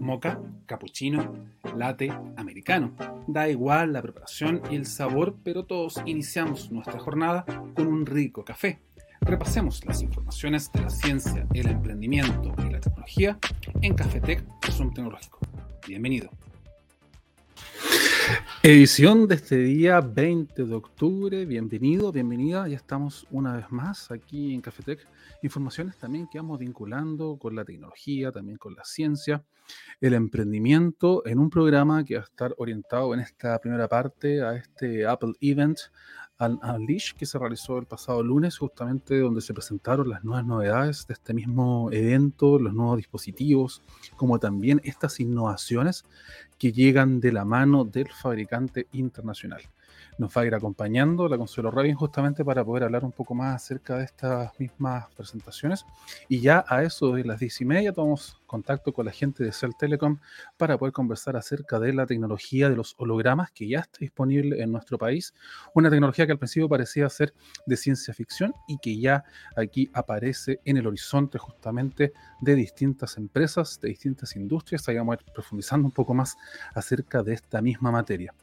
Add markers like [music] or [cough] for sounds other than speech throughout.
Moca, cappuccino, latte, americano. Da igual la preparación y el sabor, pero todos iniciamos nuestra jornada con un rico café. Repasemos las informaciones de la ciencia, el emprendimiento y la tecnología en Cafetec Zoom Tecnológico. Bienvenido. Edición de este día 20 de octubre. Bienvenido, bienvenida. Ya estamos una vez más aquí en Cafetec. Informaciones también que vamos vinculando con la tecnología, también con la ciencia, el emprendimiento en un programa que va a estar orientado en esta primera parte a este Apple Event Unleash que se realizó el pasado lunes, justamente donde se presentaron las nuevas novedades de este mismo evento, los nuevos dispositivos, como también estas innovaciones que llegan de la mano del fabricante internacional nos va a ir acompañando la Consuelo Rabin justamente para poder hablar un poco más acerca de estas mismas presentaciones. Y ya a eso de las diez y media tomamos contacto con la gente de Cell Telecom para poder conversar acerca de la tecnología de los hologramas que ya está disponible en nuestro país. Una tecnología que al principio parecía ser de ciencia ficción y que ya aquí aparece en el horizonte justamente de distintas empresas, de distintas industrias. Ahí profundizando un poco más acerca de esta misma materia.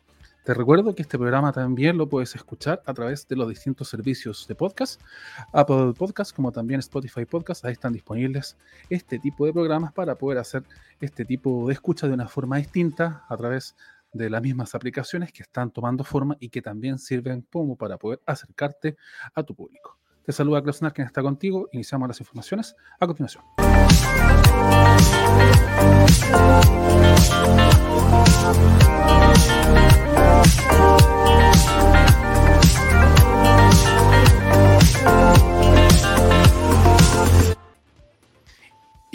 Te recuerdo que este programa también lo puedes escuchar a través de los distintos servicios de podcast, Apple Podcast como también Spotify Podcast. Ahí están disponibles este tipo de programas para poder hacer este tipo de escucha de una forma distinta a través de las mismas aplicaciones que están tomando forma y que también sirven como para poder acercarte a tu público. Te saluda Klausner, quien está contigo. Iniciamos las informaciones a continuación.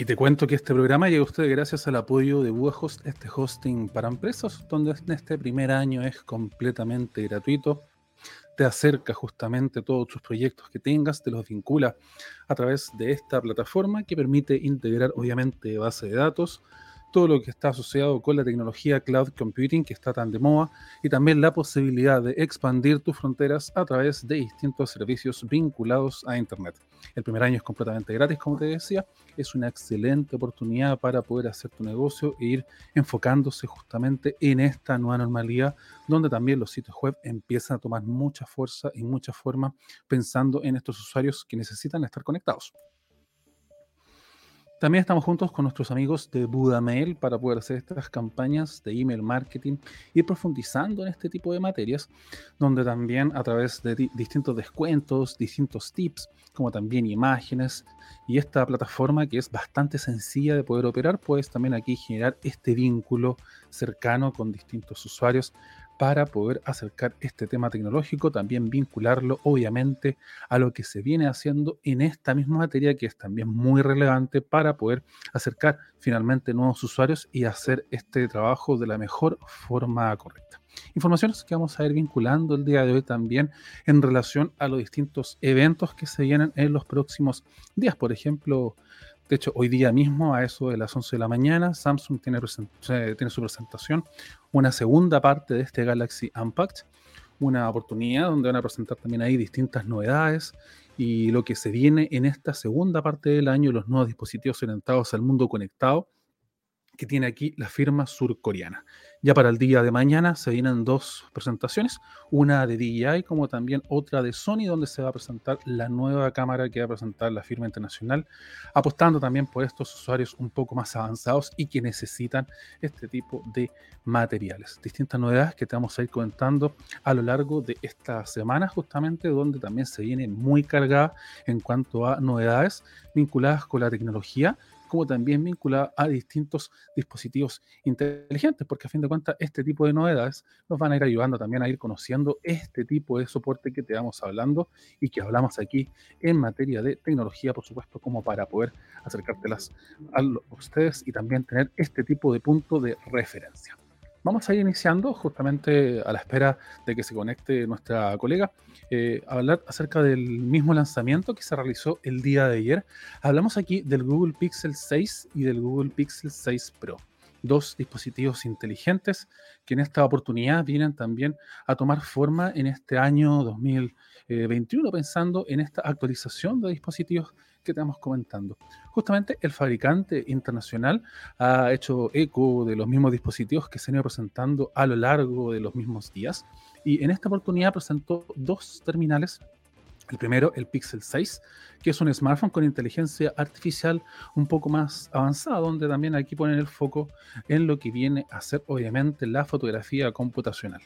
Y te cuento que este programa llega a ustedes gracias al apoyo de Buahost, este hosting para empresas, donde en este primer año es completamente gratuito. Te acerca justamente todos tus proyectos que tengas, te los vincula a través de esta plataforma que permite integrar obviamente base de datos, todo lo que está asociado con la tecnología cloud computing que está tan de moda y también la posibilidad de expandir tus fronteras a través de distintos servicios vinculados a Internet. El primer año es completamente gratis, como te decía, es una excelente oportunidad para poder hacer tu negocio e ir enfocándose justamente en esta nueva normalidad donde también los sitios web empiezan a tomar mucha fuerza y mucha forma pensando en estos usuarios que necesitan estar conectados. También estamos juntos con nuestros amigos de Budamail para poder hacer estas campañas de email marketing, ir profundizando en este tipo de materias, donde también a través de distintos descuentos, distintos tips, como también imágenes y esta plataforma que es bastante sencilla de poder operar, puedes también aquí generar este vínculo cercano con distintos usuarios para poder acercar este tema tecnológico, también vincularlo obviamente a lo que se viene haciendo en esta misma materia que es también muy relevante para poder acercar finalmente nuevos usuarios y hacer este trabajo de la mejor forma correcta. Informaciones que vamos a ir vinculando el día de hoy también en relación a los distintos eventos que se vienen en los próximos días. Por ejemplo, de hecho, hoy día mismo, a eso de las 11 de la mañana, Samsung tiene, su presentación, una segunda parte de este Galaxy Unpacked, una oportunidad donde van a presentar también ahí distintas novedades y lo que se viene en esta segunda parte del año, los nuevos dispositivos orientados al mundo conectado que tiene aquí la firma surcoreana. Ya para el día de mañana se vienen dos presentaciones, una de DJI como también otra de Sony, donde se va a presentar la nueva cámara que va a presentar la firma internacional, apostando también por estos usuarios un poco más avanzados y que necesitan este tipo de materiales. Distintas novedades que te vamos a ir comentando a lo largo de esta semana, justamente donde también se viene muy cargada en cuanto a novedades vinculadas con la tecnología como también vinculada a distintos dispositivos inteligentes, porque a fin de cuentas este tipo de novedades nos van a ir ayudando también a ir conociendo este tipo de soporte que te vamos hablando y que hablamos aquí en materia de tecnología, por supuesto, como para poder acercártelas a ustedes y también tener este tipo de punto de referencia. Vamos a ir iniciando justamente a la espera de que se conecte nuestra colega eh, a hablar acerca del mismo lanzamiento que se realizó el día de ayer. Hablamos aquí del Google Pixel 6 y del Google Pixel 6 Pro. Dos dispositivos inteligentes que en esta oportunidad vienen también a tomar forma en este año 2021, pensando en esta actualización de dispositivos que estamos comentando. Justamente el fabricante internacional ha hecho eco de los mismos dispositivos que se han ido presentando a lo largo de los mismos días y en esta oportunidad presentó dos terminales el primero, el Pixel 6, que es un smartphone con inteligencia artificial un poco más avanzada, donde también aquí ponen el foco en lo que viene a ser obviamente la fotografía computacional.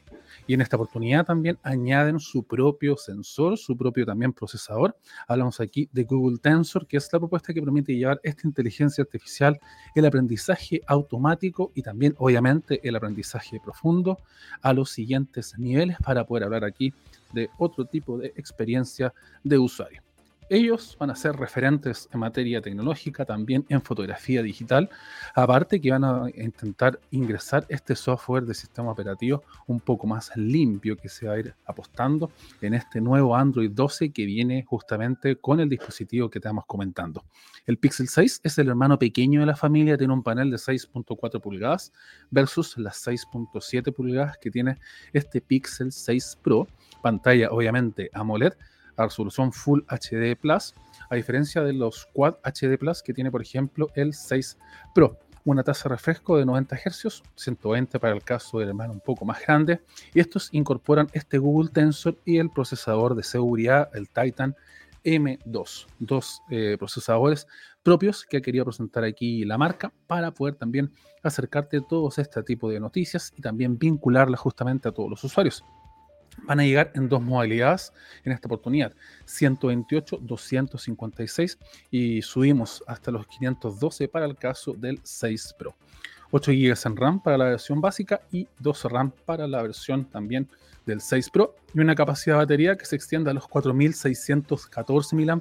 Y en esta oportunidad también añaden su propio sensor, su propio también procesador. Hablamos aquí de Google Tensor, que es la propuesta que permite llevar esta inteligencia artificial, el aprendizaje automático y también obviamente el aprendizaje profundo a los siguientes niveles para poder hablar aquí de otro tipo de experiencia de usuario. Ellos van a ser referentes en materia tecnológica, también en fotografía digital, aparte que van a intentar ingresar este software de sistema operativo un poco más limpio que se va a ir apostando en este nuevo Android 12 que viene justamente con el dispositivo que estamos comentando. El Pixel 6 es el hermano pequeño de la familia, tiene un panel de 6.4 pulgadas versus las 6.7 pulgadas que tiene este Pixel 6 Pro, pantalla obviamente AMOLED a resolución Full HD Plus, a diferencia de los Quad HD Plus que tiene, por ejemplo, el 6 Pro. Una tasa de refresco de 90 Hz, 120 para el caso del hermano un poco más grande. Y estos incorporan este Google Tensor y el procesador de seguridad, el Titan M2. Dos eh, procesadores propios que querido presentar aquí la marca para poder también acercarte a todos este tipo de noticias y también vincularlas justamente a todos los usuarios van a llegar en dos modalidades en esta oportunidad, 128, 256 y subimos hasta los 512 para el caso del 6 Pro. 8 GB en RAM para la versión básica y 12 RAM para la versión también del 6 Pro y una capacidad de batería que se extiende a los 4614 mAh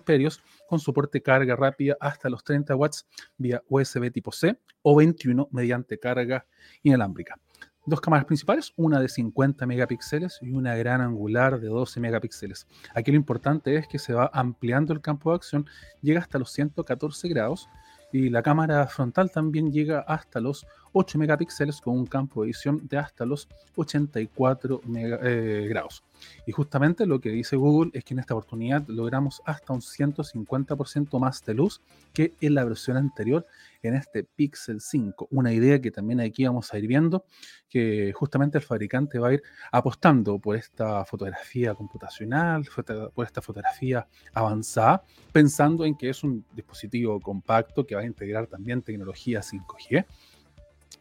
con soporte carga rápida hasta los 30 watts vía USB tipo C o 21 mediante carga inalámbrica dos cámaras principales, una de 50 megapíxeles y una gran angular de 12 megapíxeles. Aquí lo importante es que se va ampliando el campo de acción, llega hasta los 114 grados y la cámara frontal también llega hasta los 8 megapíxeles con un campo de visión de hasta los 84 eh, grados. Y justamente lo que dice Google es que en esta oportunidad logramos hasta un 150% más de luz que en la versión anterior en este Pixel 5. Una idea que también aquí vamos a ir viendo, que justamente el fabricante va a ir apostando por esta fotografía computacional, por esta fotografía avanzada, pensando en que es un dispositivo compacto que va a integrar también tecnología 5G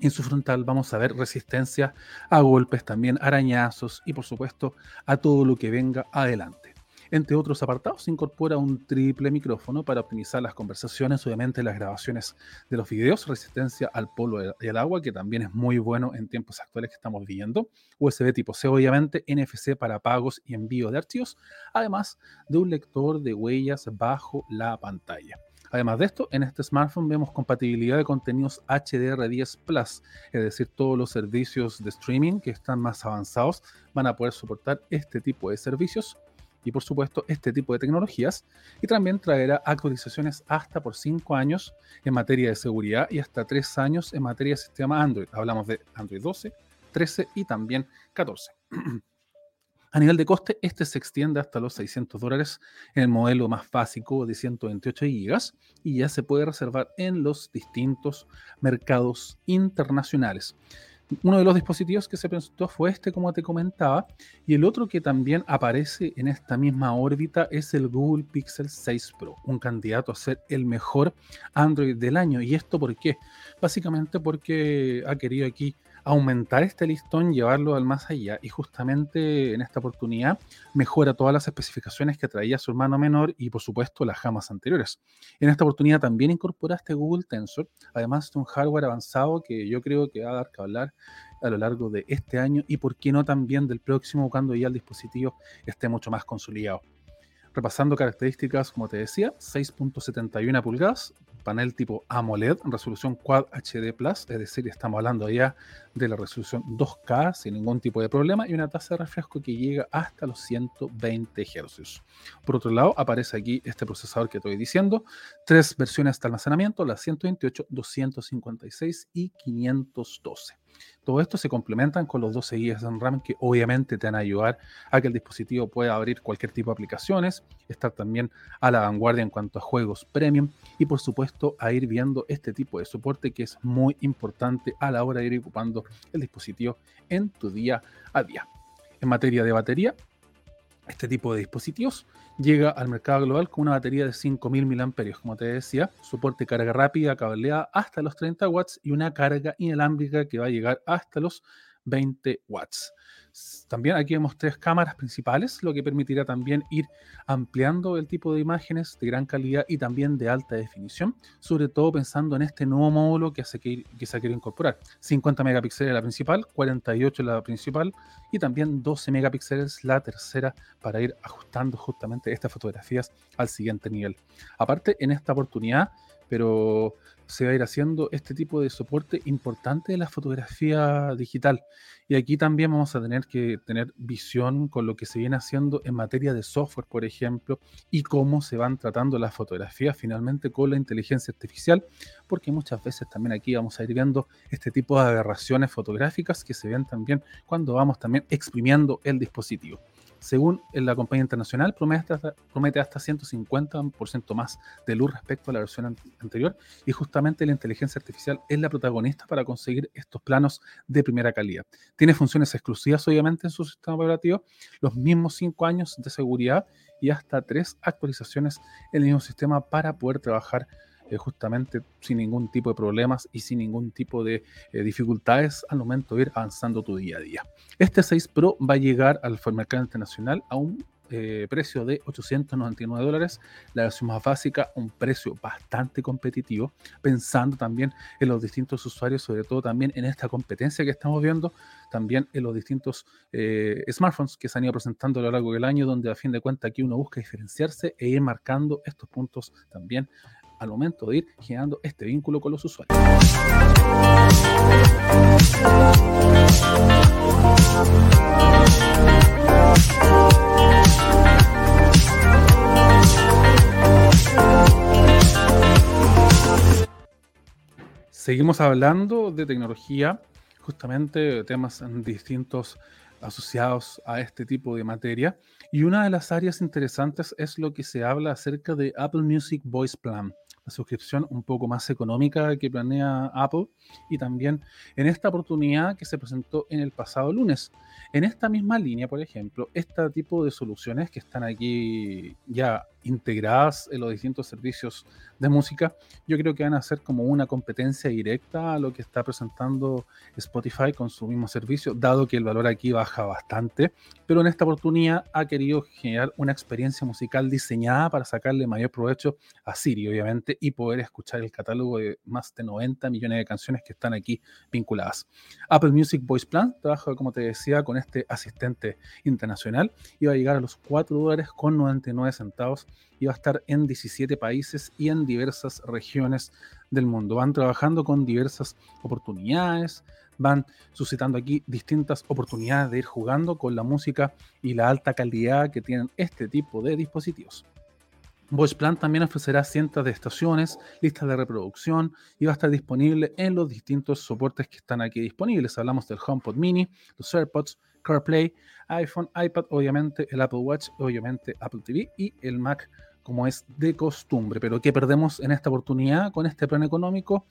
en su frontal vamos a ver resistencia a golpes, también arañazos y por supuesto a todo lo que venga adelante. Entre otros apartados se incorpora un triple micrófono para optimizar las conversaciones, obviamente las grabaciones de los videos, resistencia al polvo y al agua, que también es muy bueno en tiempos actuales que estamos viviendo, USB tipo C obviamente, NFC para pagos y envío de archivos, además de un lector de huellas bajo la pantalla. Además de esto, en este smartphone vemos compatibilidad de contenidos HDR10 Plus, es decir, todos los servicios de streaming que están más avanzados van a poder soportar este tipo de servicios y por supuesto este tipo de tecnologías y también traerá actualizaciones hasta por 5 años en materia de seguridad y hasta 3 años en materia de sistema Android. Hablamos de Android 12, 13 y también 14. [clears throat] A nivel de coste, este se extiende hasta los 600 dólares en el modelo más básico de 128 GB y ya se puede reservar en los distintos mercados internacionales. Uno de los dispositivos que se presentó fue este, como te comentaba, y el otro que también aparece en esta misma órbita es el Google Pixel 6 Pro, un candidato a ser el mejor Android del año. ¿Y esto por qué? Básicamente porque ha querido aquí aumentar este listón, llevarlo al más allá y justamente en esta oportunidad mejora todas las especificaciones que traía su hermano menor y por supuesto las jamas anteriores. En esta oportunidad también incorporaste Google Tensor, además de un hardware avanzado que yo creo que va a dar que hablar a lo largo de este año y por qué no también del próximo cuando ya el dispositivo esté mucho más consolidado. Repasando características, como te decía, 6.71 pulgadas, panel tipo AMOLED, resolución Quad HD Plus, es decir, estamos hablando ya de la resolución 2K sin ningún tipo de problema y una tasa de refresco que llega hasta los 120 Hz. Por otro lado, aparece aquí este procesador que estoy diciendo, tres versiones de almacenamiento, la 128, 256 y 512. Todo esto se complementan con los 12 guías en RAM que obviamente te van a ayudar a que el dispositivo pueda abrir cualquier tipo de aplicaciones, estar también a la vanguardia en cuanto a juegos premium y por supuesto a ir viendo este tipo de soporte que es muy importante a la hora de ir ocupando el dispositivo en tu día a día. En materia de batería, este tipo de dispositivos llega al mercado global con una batería de 5000 mAh, como te decía, soporte carga rápida, cableada hasta los 30 watts y una carga inalámbrica que va a llegar hasta los 20 watts. También aquí vemos tres cámaras principales, lo que permitirá también ir ampliando el tipo de imágenes de gran calidad y también de alta definición, sobre todo pensando en este nuevo módulo que, se quiere incorporar. 50 megapíxeles la principal, 48 la principal y también 12 megapíxeles la tercera para ir ajustando justamente estas fotografías al siguiente nivel. Aparte, en esta oportunidad, pero se va a ir haciendo este tipo de soporte importante de la fotografía digital. Y aquí también vamos a tener que tener visión con lo que se viene haciendo en materia de software, por ejemplo, y cómo se van tratando las fotografías finalmente con la inteligencia artificial, porque muchas veces también aquí vamos a ir viendo este tipo de aberraciones fotográficas que se ven también cuando vamos también exprimiendo el dispositivo según la compañía internacional, promete hasta, promete hasta 150% más de luz respecto a la versión anterior y justamente la inteligencia artificial es la protagonista para conseguir estos planos de primera calidad. Tiene funciones exclusivas obviamente en su sistema operativo, los mismos 5 años de seguridad y hasta 3 actualizaciones en el mismo sistema para poder trabajar eh, justamente sin ningún tipo de problemas y sin ningún tipo de eh, dificultades al momento de ir avanzando tu día a día. Este 6 Pro va a llegar al mercado internacional a un eh, precio de 899 dólares, la versión más básica, un precio bastante competitivo, pensando también en los distintos usuarios, sobre todo también en esta competencia que estamos viendo, también en los distintos smartphones que se han ido presentando a lo largo del año, donde a fin de cuentas aquí uno busca diferenciarse e ir marcando estos puntos también al momento de ir generando este vínculo con los usuarios. Seguimos hablando de tecnología, justamente temas distintos asociados a este tipo de materia. Y una de las áreas interesantes es lo que se habla acerca de Apple Music Voice Plan la suscripción un poco más económica que planea Apple y también en esta oportunidad que se presentó en el pasado lunes. En esta misma línea, por ejemplo, este tipo de soluciones que están aquí ya integradas en los distintos servicios de música, yo creo que van a ser como una competencia directa a lo que está presentando Spotify con su mismo servicio, dado que el valor aquí baja bastante, pero en esta oportunidad ha querido generar una experiencia musical diseñada para sacarle mayor provecho a Siri, obviamente, y poder escuchar el catálogo de más de 90 millones de canciones que están aquí vinculadas. Apple Music Voice Plan trabaja, como te decía, con este asistente internacional y va a llegar a los 4 dólares con 99 centavos y va a estar en 17 países y en diversas regiones del mundo. Van trabajando con diversas oportunidades, van suscitando aquí distintas oportunidades de ir jugando con la música y la alta calidad que tienen este tipo de dispositivos. Voice Plan también ofrecerá cientos de estaciones, listas de reproducción y va a estar disponible en los distintos soportes que están aquí disponibles. Hablamos del HomePod Mini, los AirPods, CarPlay, iPhone, iPad, obviamente el Apple Watch, obviamente Apple TV y el Mac como es de costumbre. Pero ¿qué perdemos en esta oportunidad con este plan económico?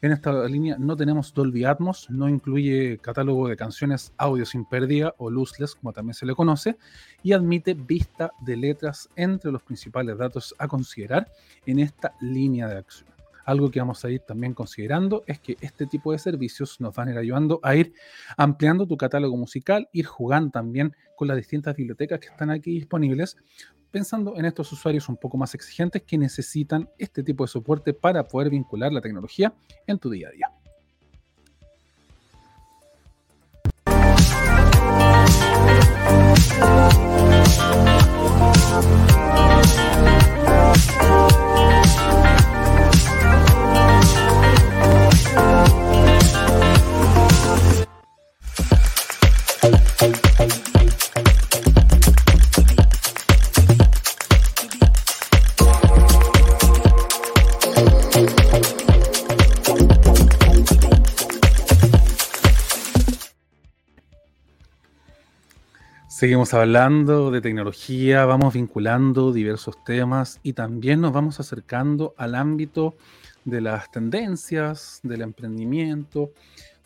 En esta línea no tenemos Dolby Atmos, no incluye catálogo de canciones audio sin pérdida o lossless, como también se le conoce, y admite vista de letras entre los principales datos a considerar en esta línea de acción. Algo que vamos a ir también considerando es que este tipo de servicios nos van a ir ayudando a ir ampliando tu catálogo musical, ir jugando también con las distintas bibliotecas que están aquí disponibles, pensando en estos usuarios un poco más exigentes que necesitan este tipo de soporte para poder vincular la tecnología en tu día a día. Seguimos hablando de tecnología, vamos vinculando diversos temas y también nos vamos acercando al ámbito de las tendencias, del emprendimiento,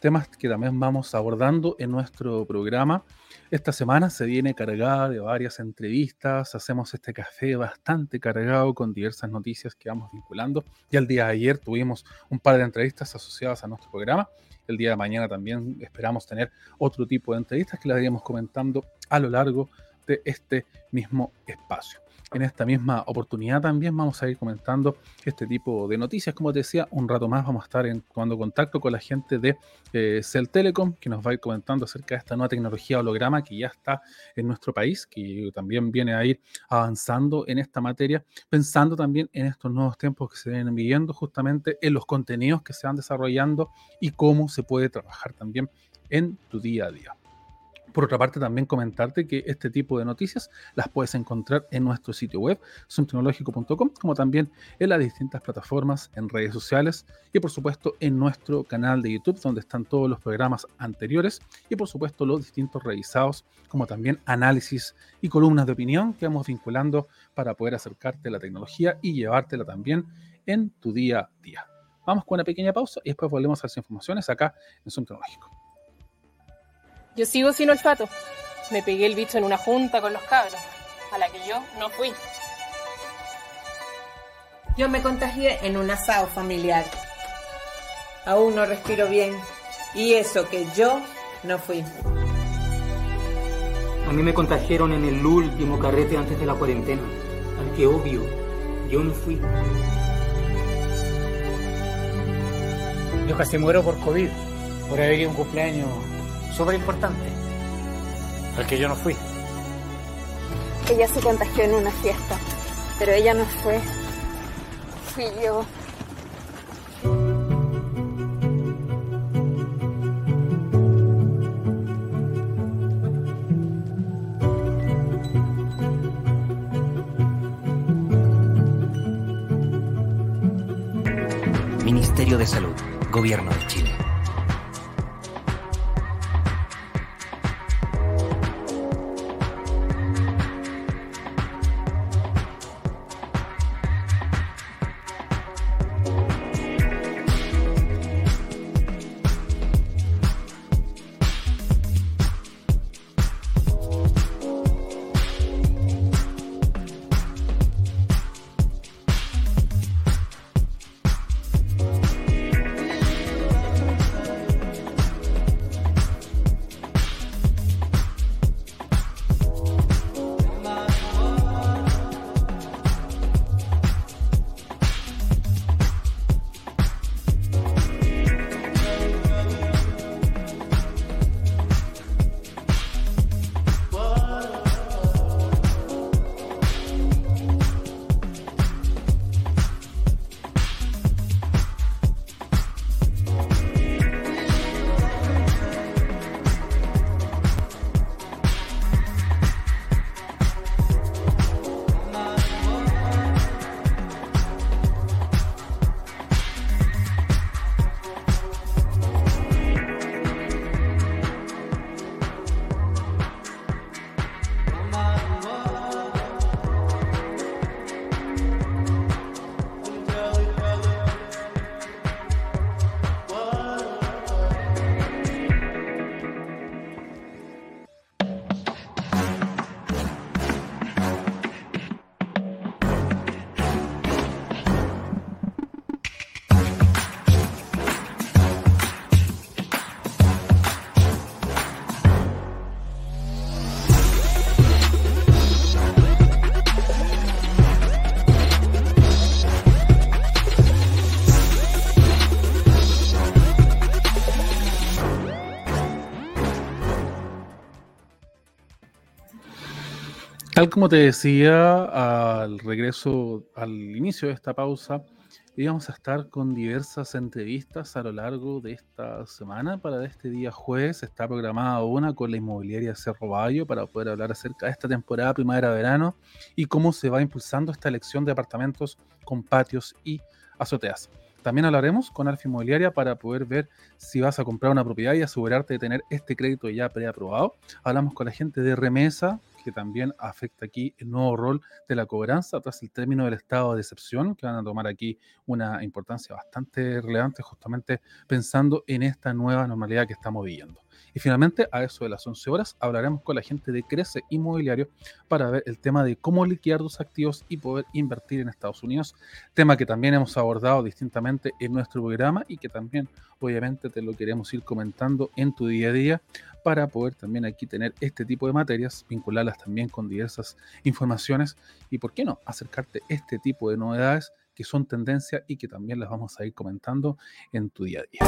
temas que también vamos abordando en nuestro programa. Esta semana se viene cargada de varias entrevistas, hacemos este café bastante cargado con diversas noticias que vamos vinculando. Ya el día de ayer tuvimos un par de entrevistas asociadas a nuestro programa. El día de mañana también esperamos tener otro tipo de entrevistas que las iremos comentando a lo largo de este mismo espacio en esta misma oportunidad también vamos a ir comentando este tipo de noticias. Como te decía, un rato más vamos a estar tomando contacto con la gente de eh, Cell Telecom, que nos va a ir comentando acerca de esta nueva tecnología holograma que ya está en nuestro país, que también viene a ir avanzando en esta materia, pensando también en estos nuevos tiempos que se vienen viviendo, justamente en los contenidos que se van desarrollando y cómo se puede trabajar también en tu día a día. Por otra parte, también comentarte que este tipo de noticias las puedes encontrar en nuestro sitio web, zoomtecnológico.com, como también en las distintas plataformas, en redes sociales y por supuesto en nuestro canal de YouTube, donde están todos los programas anteriores y por supuesto los distintos revisados, como también análisis y columnas de opinión que vamos vinculando para poder acercarte a la tecnología y llevártela también en tu día a día. Vamos con una pequeña pausa y después volvemos a las informaciones acá en Zoom Tecnológico. Yo sigo sin olfato. Me pegué el bicho en una junta con los cabros, a la que yo no fui. Yo me contagié en un asado familiar. Aún no respiro bien. Y eso que yo no fui. A mí me contagiaron en el último carrete antes de la cuarentena. Al que obvio, yo no fui. Yo casi muero por COVID, por haber ido a un cumpleaños súper importante, al que yo no fui. Ella se contagió en una fiesta, pero ella no fue. Fui yo. Ministerio de Salud, Gobierno de Chile. Tal como te decía al regreso, al inicio de esta pausa, íbamos a estar con diversas entrevistas a lo largo de esta semana. Para este día jueves está programada una con la inmobiliaria Cerro Bayo para poder hablar acerca de esta temporada primavera-verano y cómo se va impulsando esta elección de apartamentos con patios y azoteas. También hablaremos con Alfa Inmobiliaria para poder ver si vas a comprar una propiedad y asegurarte de tener este crédito ya preaprobado. Hablamos con la gente de Remesa, que también afecta aquí el nuevo rol de la cobranza tras el término del estado de excepción, que van a tomar aquí una importancia bastante relevante justamente pensando en esta nueva normalidad que estamos viviendo. Y finalmente, a eso de las 11 horas, hablaremos con la gente de Crece Inmobiliario para ver el tema de cómo liquidar tus activos y poder invertir en Estados Unidos, tema que también hemos abordado distintamente en nuestro programa y que también obviamente te lo queremos ir comentando en tu día a día para poder también aquí tener este tipo de materias, vincularlas también con diversas informaciones y, ¿por qué no?, acercarte este tipo de novedades que son tendencia y que también las vamos a ir comentando en tu día a día.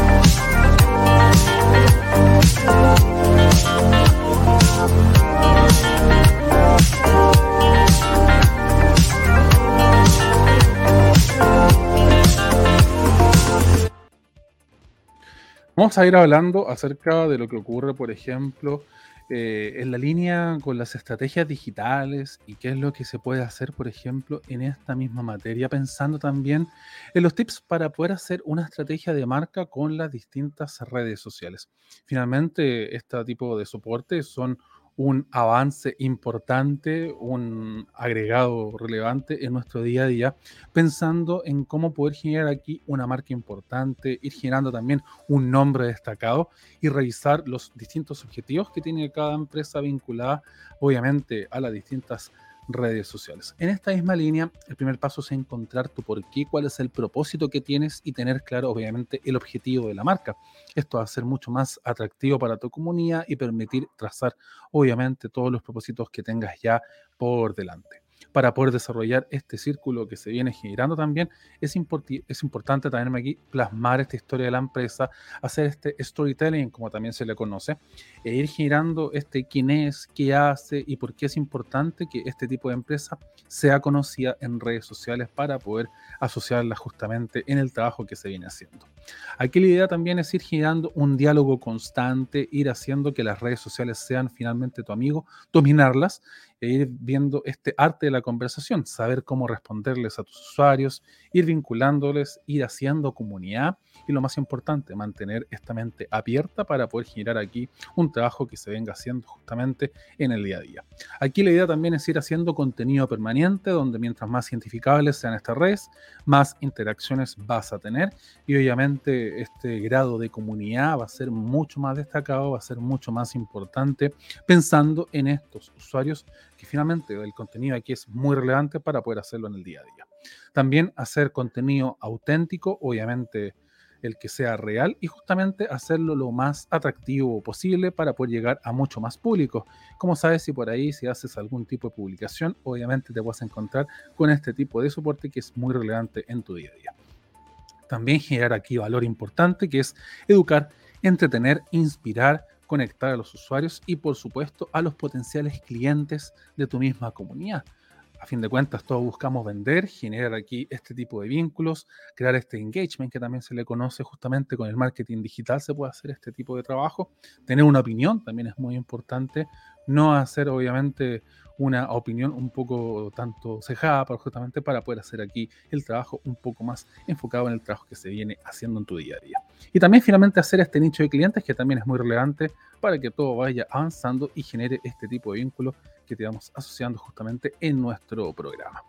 Vamos a ir hablando acerca de lo que ocurre, por ejemplo, eh, en la línea con las estrategias digitales y qué es lo que se puede hacer, por ejemplo, en esta misma materia, pensando también en los tips para poder hacer una estrategia de marca con las distintas redes sociales. Finalmente, este tipo de soporte son un avance importante, un agregado relevante en nuestro día a día, pensando en cómo poder generar aquí una marca importante, ir generando también un nombre destacado y revisar los distintos objetivos que tiene cada empresa vinculada, obviamente, a las distintas redes sociales. En esta misma línea, el primer paso es encontrar tu por qué, cuál es el propósito que tienes y tener claro, obviamente, el objetivo de la marca. Esto va a ser mucho más atractivo para tu comunidad y permitir trazar, obviamente, todos los propósitos que tengas ya por delante para poder desarrollar este círculo que se viene generando también, es, es importante también aquí plasmar esta historia de la empresa, hacer este storytelling, como también se le conoce, e ir generando este quién es, qué hace y por qué es importante que este tipo de empresa sea conocida en redes sociales para poder asociarla justamente en el trabajo que se viene haciendo. Aquí la idea también es ir generando un diálogo constante, ir haciendo que las redes sociales sean finalmente tu amigo, dominarlas e ir viendo este arte de la conversación, saber cómo responderles a tus usuarios, ir vinculándoles, ir haciendo comunidad y lo más importante, mantener esta mente abierta para poder generar aquí un trabajo que se venga haciendo justamente en el día a día. Aquí la idea también es ir haciendo contenido permanente, donde mientras más identificables sean estas redes, más interacciones vas a tener y obviamente este grado de comunidad va a ser mucho más destacado, va a ser mucho más importante pensando en estos usuarios que finalmente el contenido aquí es muy relevante para poder hacerlo en el día a día. También hacer contenido auténtico, obviamente el que sea real y justamente hacerlo lo más atractivo posible para poder llegar a mucho más público. Como sabes, si por ahí si haces algún tipo de publicación, obviamente te vas a encontrar con este tipo de soporte que es muy relevante en tu día a día. También generar aquí valor importante que es educar, entretener, inspirar, conectar a los usuarios y por supuesto a los potenciales clientes de tu misma comunidad a fin de cuentas todos buscamos vender, generar aquí este tipo de vínculos, crear este engagement que también se le conoce justamente con el marketing digital, se puede hacer este tipo de trabajo. Tener una opinión también es muy importante, no hacer obviamente una opinión un poco tanto cejada, pero justamente para poder hacer aquí el trabajo un poco más enfocado en el trabajo que se viene haciendo en tu día a día. Y también finalmente hacer este nicho de clientes que también es muy relevante para que todo vaya avanzando y genere este tipo de vínculo que te vamos asociando justamente en nuestro programa.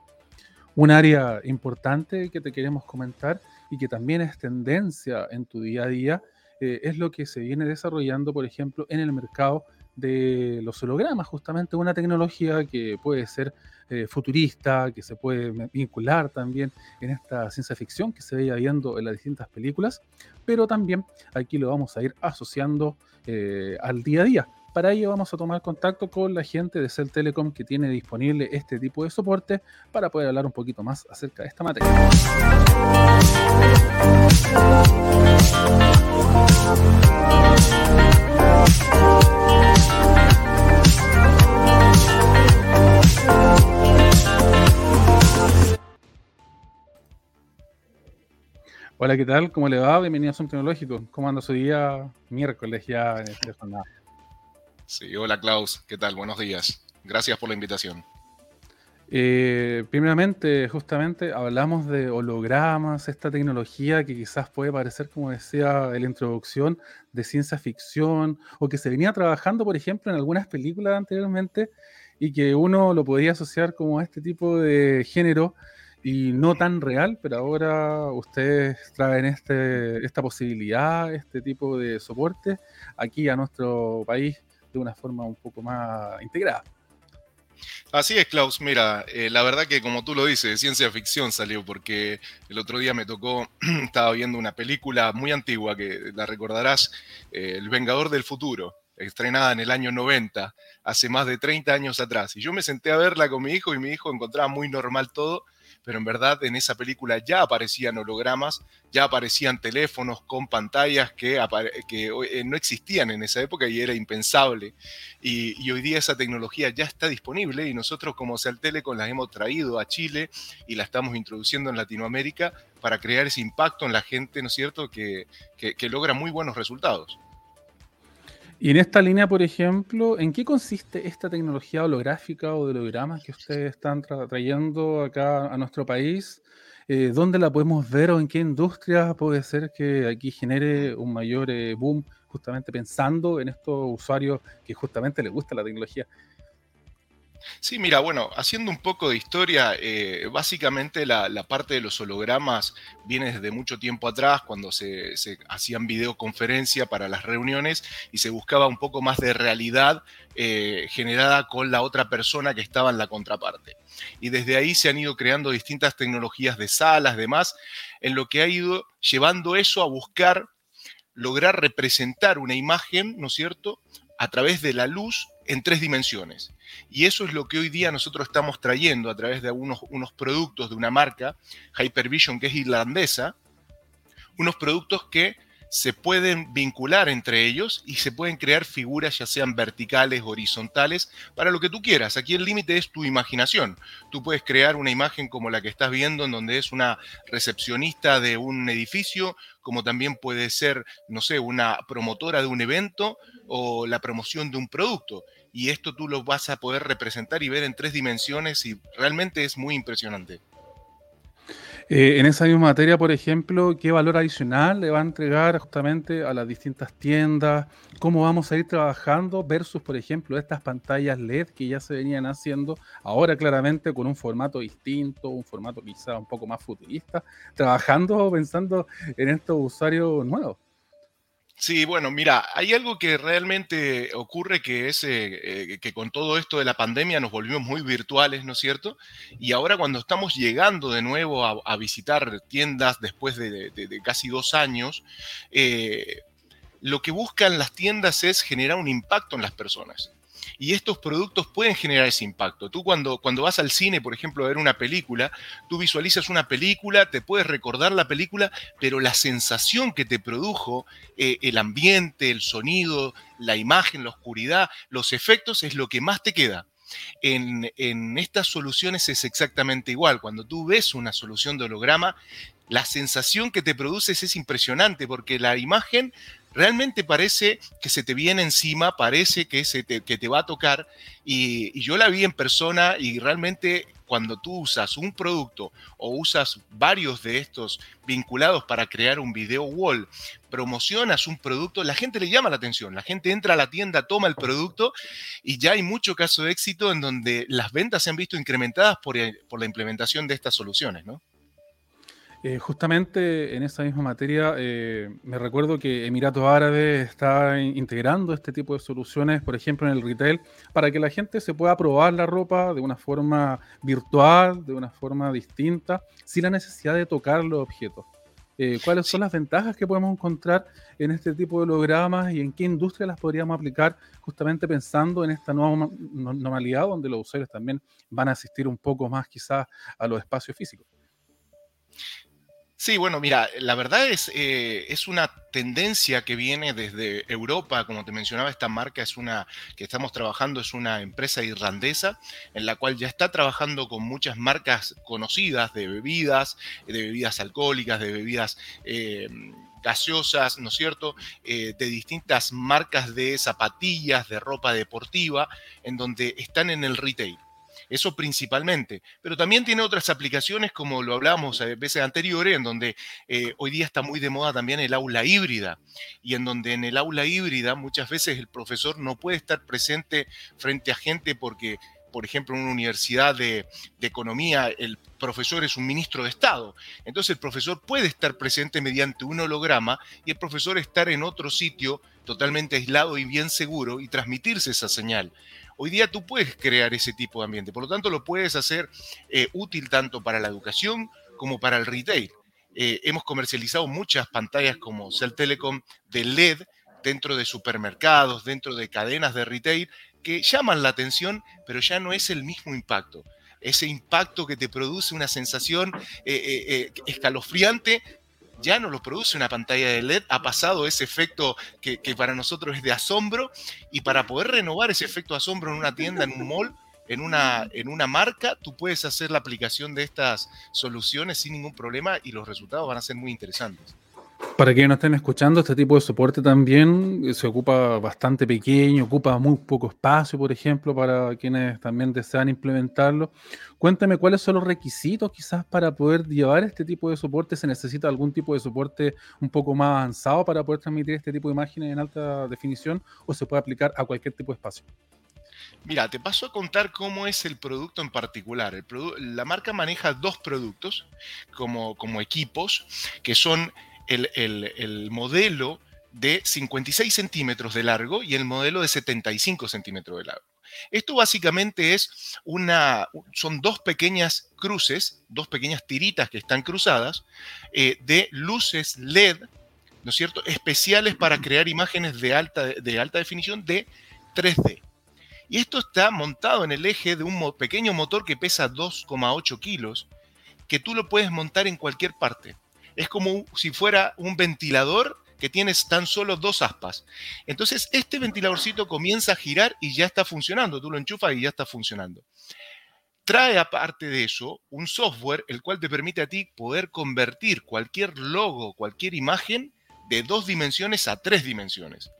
Un área importante que te queremos comentar y que también es tendencia en tu día a día eh, es lo que se viene desarrollando, por ejemplo, en el mercado de los hologramas, justamente una tecnología que puede ser eh, futurista, que se puede vincular también en esta ciencia ficción que se veía viendo en las distintas películas, pero también aquí lo vamos a ir asociando eh, al día a día. Para ello vamos a tomar contacto con la gente de Cell Telecom que tiene disponible este tipo de soporte para poder hablar un poquito más acerca de esta materia. Hola, ¿qué tal? ¿Cómo le va? Bienvenidos a un tecnológico. ¿Cómo anda su día miércoles ya en esta Sí, hola Klaus, ¿qué tal? Buenos días. Gracias por la invitación. Eh, primeramente, justamente hablamos de hologramas, esta tecnología que quizás puede parecer, como decía en la introducción, de ciencia ficción, o que se venía trabajando, por ejemplo, en algunas películas anteriormente, y que uno lo podía asociar como a este tipo de género y no tan real, pero ahora ustedes traen este, esta posibilidad, este tipo de soporte aquí a nuestro país de una forma un poco más integrada. Así es, Klaus. Mira, eh, la verdad que como tú lo dices, ciencia ficción salió porque el otro día me tocó, [clears throat] estaba viendo una película muy antigua que la recordarás, eh, El Vengador del Futuro, estrenada en el año 90, hace más de 30 años atrás. Y yo me senté a verla con mi hijo y mi hijo encontraba muy normal todo pero en verdad en esa película ya aparecían hologramas, ya aparecían teléfonos con pantallas que, que eh, no existían en esa época y era impensable. Y, hoy día esa tecnología ya está disponible y nosotros como Telecom la hemos traído a Chile y la estamos introduciendo en Latinoamérica para crear ese impacto en la gente, ¿no es cierto?, que logra muy buenos resultados. Y en esta línea, por ejemplo, ¿en qué consiste esta tecnología holográfica o de hologramas que ustedes están trayendo acá a nuestro país? Eh, ¿Dónde la podemos ver o en qué industria puede ser que aquí genere un mayor eh, boom, justamente pensando en estos usuarios que justamente les gusta la tecnología? Sí, mira, bueno, haciendo un poco de historia, eh, básicamente la, parte de los hologramas viene desde mucho tiempo atrás, cuando se, hacían videoconferencia para las reuniones y se buscaba un poco más de realidad eh, generada con la otra persona que estaba en la contraparte. Y desde ahí se han ido creando distintas tecnologías de salas, demás, en lo que ha ido llevando eso a buscar lograr representar una imagen, ¿no es cierto?, a través de la luz en tres dimensiones. Y eso es lo que hoy día nosotros estamos trayendo a través de unos, unos productos de una marca, Hypervision, que es irlandesa, unos productos que se pueden vincular entre ellos y se pueden crear figuras ya sean verticales, horizontales, para lo que tú quieras. Aquí el límite es tu imaginación. Tú puedes crear una imagen como la que estás viendo, en donde es una recepcionista de un edificio, como también puede ser, no sé, una promotora de un evento o la promoción de un producto. Y esto tú lo vas a poder representar y ver en tres dimensiones y realmente es muy impresionante. Eh, en esa misma materia, por ejemplo, ¿qué valor adicional le va a entregar justamente a las distintas tiendas? ¿Cómo vamos a ir trabajando versus, por ejemplo, estas pantallas LED que ya se venían haciendo ahora claramente con un formato distinto, un formato quizá un poco más futurista, trabajando pensando en estos usuarios nuevos? Sí, bueno, mira, hay algo que realmente ocurre que es eh, eh, que con todo esto de la pandemia nos volvimos muy virtuales, ¿no es cierto? Y ahora cuando estamos llegando de nuevo a, visitar tiendas después de, casi dos años, eh, lo que buscan las tiendas es generar un impacto en las personas y estos productos pueden generar ese impacto. Tú cuando, cuando vas al cine, por ejemplo, a ver una película, tú visualizas una película, te puedes recordar la película, pero la sensación que te produjo, eh, el ambiente, el sonido, la imagen, la oscuridad, los efectos, es lo que más te queda. En, en, estas soluciones es exactamente igual. Cuando tú ves una solución de holograma, la sensación que te produces es impresionante porque la imagen realmente parece que se te viene encima, parece que, se te, que te va a tocar. Y, yo la vi en persona y realmente cuando tú usas un producto o usas varios de estos vinculados para crear un video wall, promocionas un producto, la gente le llama la atención, la gente entra a la tienda, toma el producto y ya hay mucho caso de éxito en donde las ventas se han visto incrementadas por, por la implementación de estas soluciones, ¿no? Eh, justamente en esa misma materia, eh, me recuerdo que Emiratos Árabes está integrando este tipo de soluciones, por ejemplo, en el retail, para que la gente se pueda probar la ropa de una forma virtual, de una forma distinta, sin la necesidad de tocar los objetos. Eh, ¿Cuáles son las ventajas que podemos encontrar en este tipo de hologramas y en qué industria las podríamos aplicar justamente pensando en esta nueva normalidad donde los usuarios también van a asistir un poco más quizás a los espacios físicos? Sí, bueno, mira, la verdad es, eh, es una tendencia que viene desde Europa, como te mencionaba, esta marca es una que estamos trabajando, es una empresa irlandesa en la cual ya está trabajando con muchas marcas conocidas de bebidas, de bebidas alcohólicas, de bebidas eh, gaseosas, ¿no es cierto?, eh, de distintas marcas de zapatillas, de ropa deportiva, en donde están en el retail. Eso principalmente. Pero también tiene otras aplicaciones, como lo hablábamos a veces anteriores, en donde eh, hoy día está muy de moda también el aula híbrida. Y en donde en el aula híbrida muchas veces el profesor no puede estar presente frente a gente porque por ejemplo, en una universidad de, economía, el profesor es un ministro de Estado. Entonces el profesor puede estar presente mediante un holograma y el profesor estar en otro sitio totalmente aislado y bien seguro y transmitirse esa señal. Hoy día tú puedes crear ese tipo de ambiente, por lo tanto lo puedes hacer eh, útil tanto para la educación como para el retail. Eh, hemos comercializado muchas pantallas como Cell Telecom de LED dentro de supermercados, dentro de cadenas de retail, que llaman la atención, pero ya no es el mismo impacto. Ese impacto que te produce una sensación eh, escalofriante, ya no lo produce una pantalla de LED, ha pasado ese efecto que, para nosotros es de asombro, y para poder renovar ese efecto de asombro en una tienda, en un mall, en una, en una marca, tú puedes hacer la aplicación de estas soluciones sin ningún problema y los resultados van a ser muy interesantes. Para quienes no estén escuchando, este tipo de soporte también se ocupa bastante pequeño, ocupa muy poco espacio, por ejemplo, para quienes también desean implementarlo. Cuéntame cuáles son los requisitos quizás para poder llevar este tipo de soporte. ¿Se necesita algún tipo de soporte un poco más avanzado para poder transmitir este tipo de imágenes en alta definición o se puede aplicar a cualquier tipo de espacio? Mira, te paso a contar cómo es el producto en particular. la marca maneja dos productos como, como equipos que son el, modelo de 56 centímetros de largo y el modelo de 75 centímetros de largo. Esto básicamente es una, son dos pequeñas cruces, dos pequeñas tiritas que están cruzadas eh, de luces LED, ¿no es cierto?, especiales para crear imágenes de alta, de alta definición de 3D. Y esto está montado en el eje de un pequeño motor que pesa 2,8 kilos, que tú lo puedes montar en cualquier parte es como si fuera un ventilador que tiene tan solo dos aspas. Entonces, este ventiladorcito comienza a girar y ya está funcionando. Tú lo enchufas y ya está funcionando. Trae aparte de eso un software el cual te permite a ti poder convertir cualquier logo, cualquier imagen de dos dimensiones a tres dimensiones.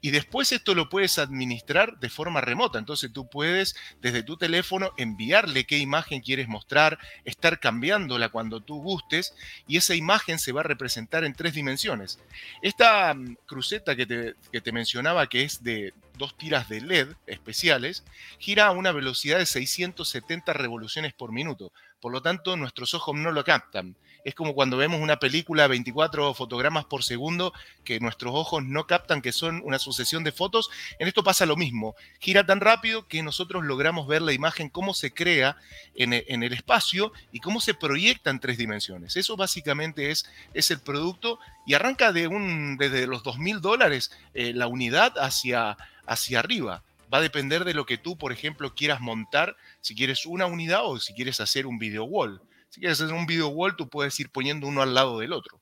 Y después esto lo puedes administrar de forma remota. Entonces tú puedes desde tu teléfono enviarle qué imagen quieres mostrar, estar cambiándola cuando tú gustes y esa imagen se va a representar en tres dimensiones. Esta mm, cruceta que te, que te mencionaba que es de dos tiras de LED especiales, gira a una velocidad de 670 revoluciones por minuto. Por lo tanto, nuestros ojos no lo captan es como cuando vemos una película 24 fotogramas por segundo que nuestros ojos no captan que son una sucesión de fotos. En esto pasa lo mismo. Gira tan rápido que nosotros logramos ver la imagen, cómo se crea en e, el, espacio y cómo se proyecta en tres dimensiones. Eso básicamente es, el producto y arranca de un, desde los 2.000 dólares eh, la unidad hacia, hacia arriba va a depender de lo que tú, por ejemplo, quieras montar, si quieres una unidad o si quieres hacer un video wall. Si quieres hacer un video wall, tú puedes ir poniendo uno al lado del otro.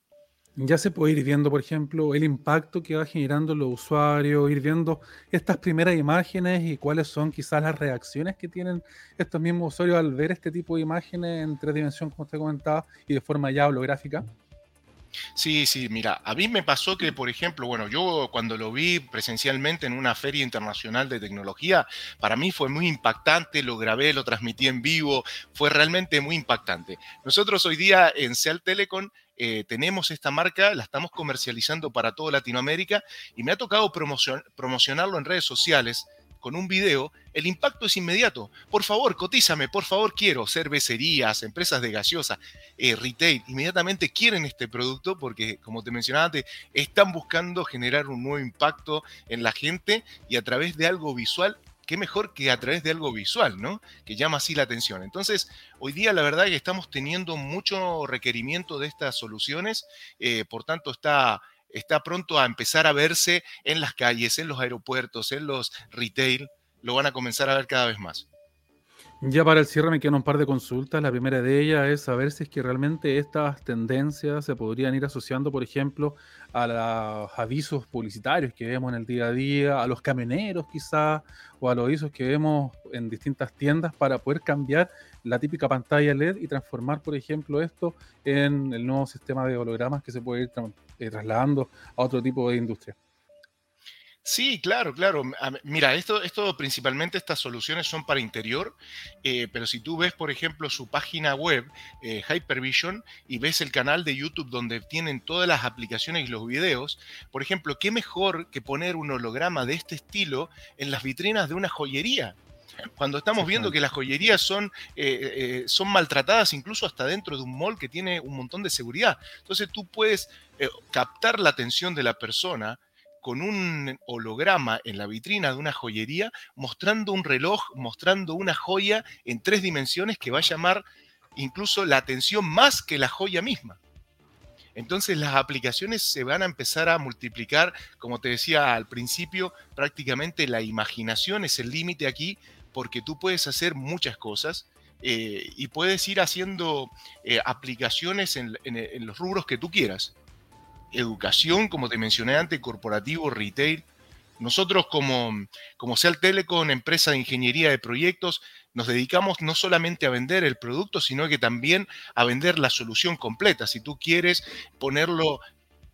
Ya se puede ir viendo, por ejemplo, el impacto que va generando los usuarios, ir viendo estas primeras imágenes y cuáles son quizás las reacciones que tienen estos mismos usuarios al ver este tipo de imágenes en tres dimensiones, como usted comentaba, y de forma ya holográfica. Sí, sí, mira, a mí me pasó que, por ejemplo, bueno, yo cuando lo vi presencialmente en una feria internacional de tecnología, para mí fue muy impactante, lo grabé, lo transmití en vivo, fue realmente muy impactante. Nosotros hoy día en Cell Telecom eh, tenemos esta marca, la estamos comercializando para toda Latinoamérica y me ha tocado promocionarlo en redes sociales con un video, el impacto es inmediato. Por favor, cotízame, por favor, quiero. Cervecerías, empresas de gaseosa, eh, retail, inmediatamente quieren este producto porque, como te mencionaba antes, están buscando generar un nuevo impacto en la gente y a través de algo visual qué mejor que a través de algo visual, ¿no? Que llama así la atención. Entonces, hoy día la verdad es que estamos teniendo mucho requerimiento de estas soluciones, eh, por tanto está está pronto a empezar a verse en las calles, en los aeropuertos, en los retail, lo van a comenzar a ver cada vez más. Ya para el cierre me quedan un par de consultas. La primera de ellas es saber si es que realmente estas tendencias se podrían ir asociando, por ejemplo, a los avisos publicitarios que vemos en el día a día, a los camioneros quizás, o a los avisos que vemos en distintas tiendas para poder cambiar la típica pantalla LED y transformar, por ejemplo, esto en el nuevo sistema de hologramas que se puede ir eh, trasladando a otro tipo de industria. Sí, claro, claro. Mira, esto, esto principalmente estas soluciones son para interior, eh, pero si tú ves, por ejemplo, su página web, eh, Hypervision, y ves el canal de YouTube donde tienen todas las aplicaciones y los videos, por ejemplo, ¿qué mejor que poner un holograma de este estilo en las vitrinas de una joyería? Cuando estamos viendo que las joyerías son, eh, son maltratadas incluso hasta dentro de un mall que tiene un montón de seguridad. Entonces tú puedes captar la atención de la persona con un holograma en la vitrina de una joyería mostrando un reloj, mostrando una joya en tres dimensiones que va a llamar incluso la atención más que la joya misma. Entonces las aplicaciones se van a empezar a multiplicar, como te decía al principio, prácticamente la imaginación es el límite aquí, porque tú puedes hacer muchas cosas eh, y puedes ir haciendo eh, aplicaciones en los rubros que tú quieras educación, como te mencioné antes, corporativo, retail. Nosotros como, como Telecom, empresa de ingeniería de proyectos, nos dedicamos no solamente a vender el producto, sino que también a vender la solución completa. Si tú quieres ponerlo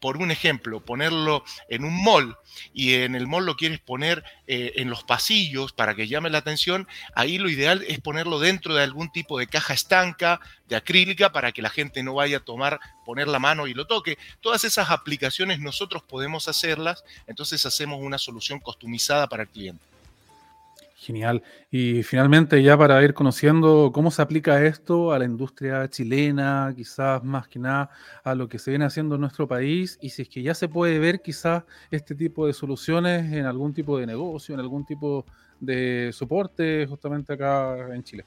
por un ejemplo, ponerlo en un mall y en el mall lo quieres poner eh, en los pasillos para que llame la atención, ahí lo ideal es ponerlo dentro de algún tipo de caja estanca, de acrílica, para que la gente no vaya a tomar, poner la mano y lo toque. Todas esas aplicaciones nosotros podemos hacerlas, entonces hacemos una solución customizada para el cliente. Genial. Y finalmente, ya para ir conociendo cómo se aplica esto a la industria chilena, quizás más que nada a lo que se viene haciendo en nuestro país, y si es que ya se puede ver quizás este tipo de soluciones en algún tipo de negocio, en algún tipo de soporte justamente acá en Chile.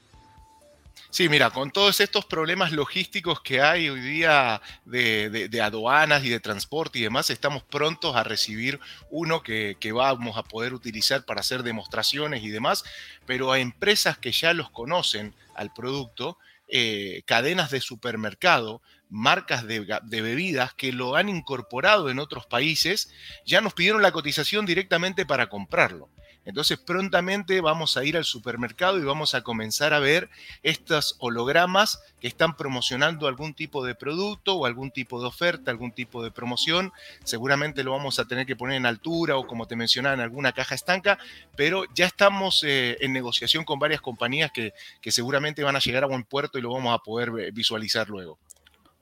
Sí, mira, con todos estos problemas logísticos que hay hoy día de, aduanas y de transporte y demás, estamos prontos a recibir uno que, vamos a poder utilizar para hacer demostraciones y demás, pero a empresas que ya los conocen al producto, eh, cadenas de supermercado, marcas de, de, bebidas que lo han incorporado en otros países, ya nos pidieron la cotización directamente para comprarlo. Entonces prontamente vamos a ir al supermercado y vamos a comenzar a ver estos hologramas que están promocionando algún tipo de producto o algún tipo de oferta, algún tipo de promoción. Seguramente lo vamos a tener que poner en altura o como te mencionaba en alguna caja estanca, pero ya estamos eh, en negociación con varias compañías que, que seguramente van a llegar a buen puerto y lo vamos a poder eh, visualizar luego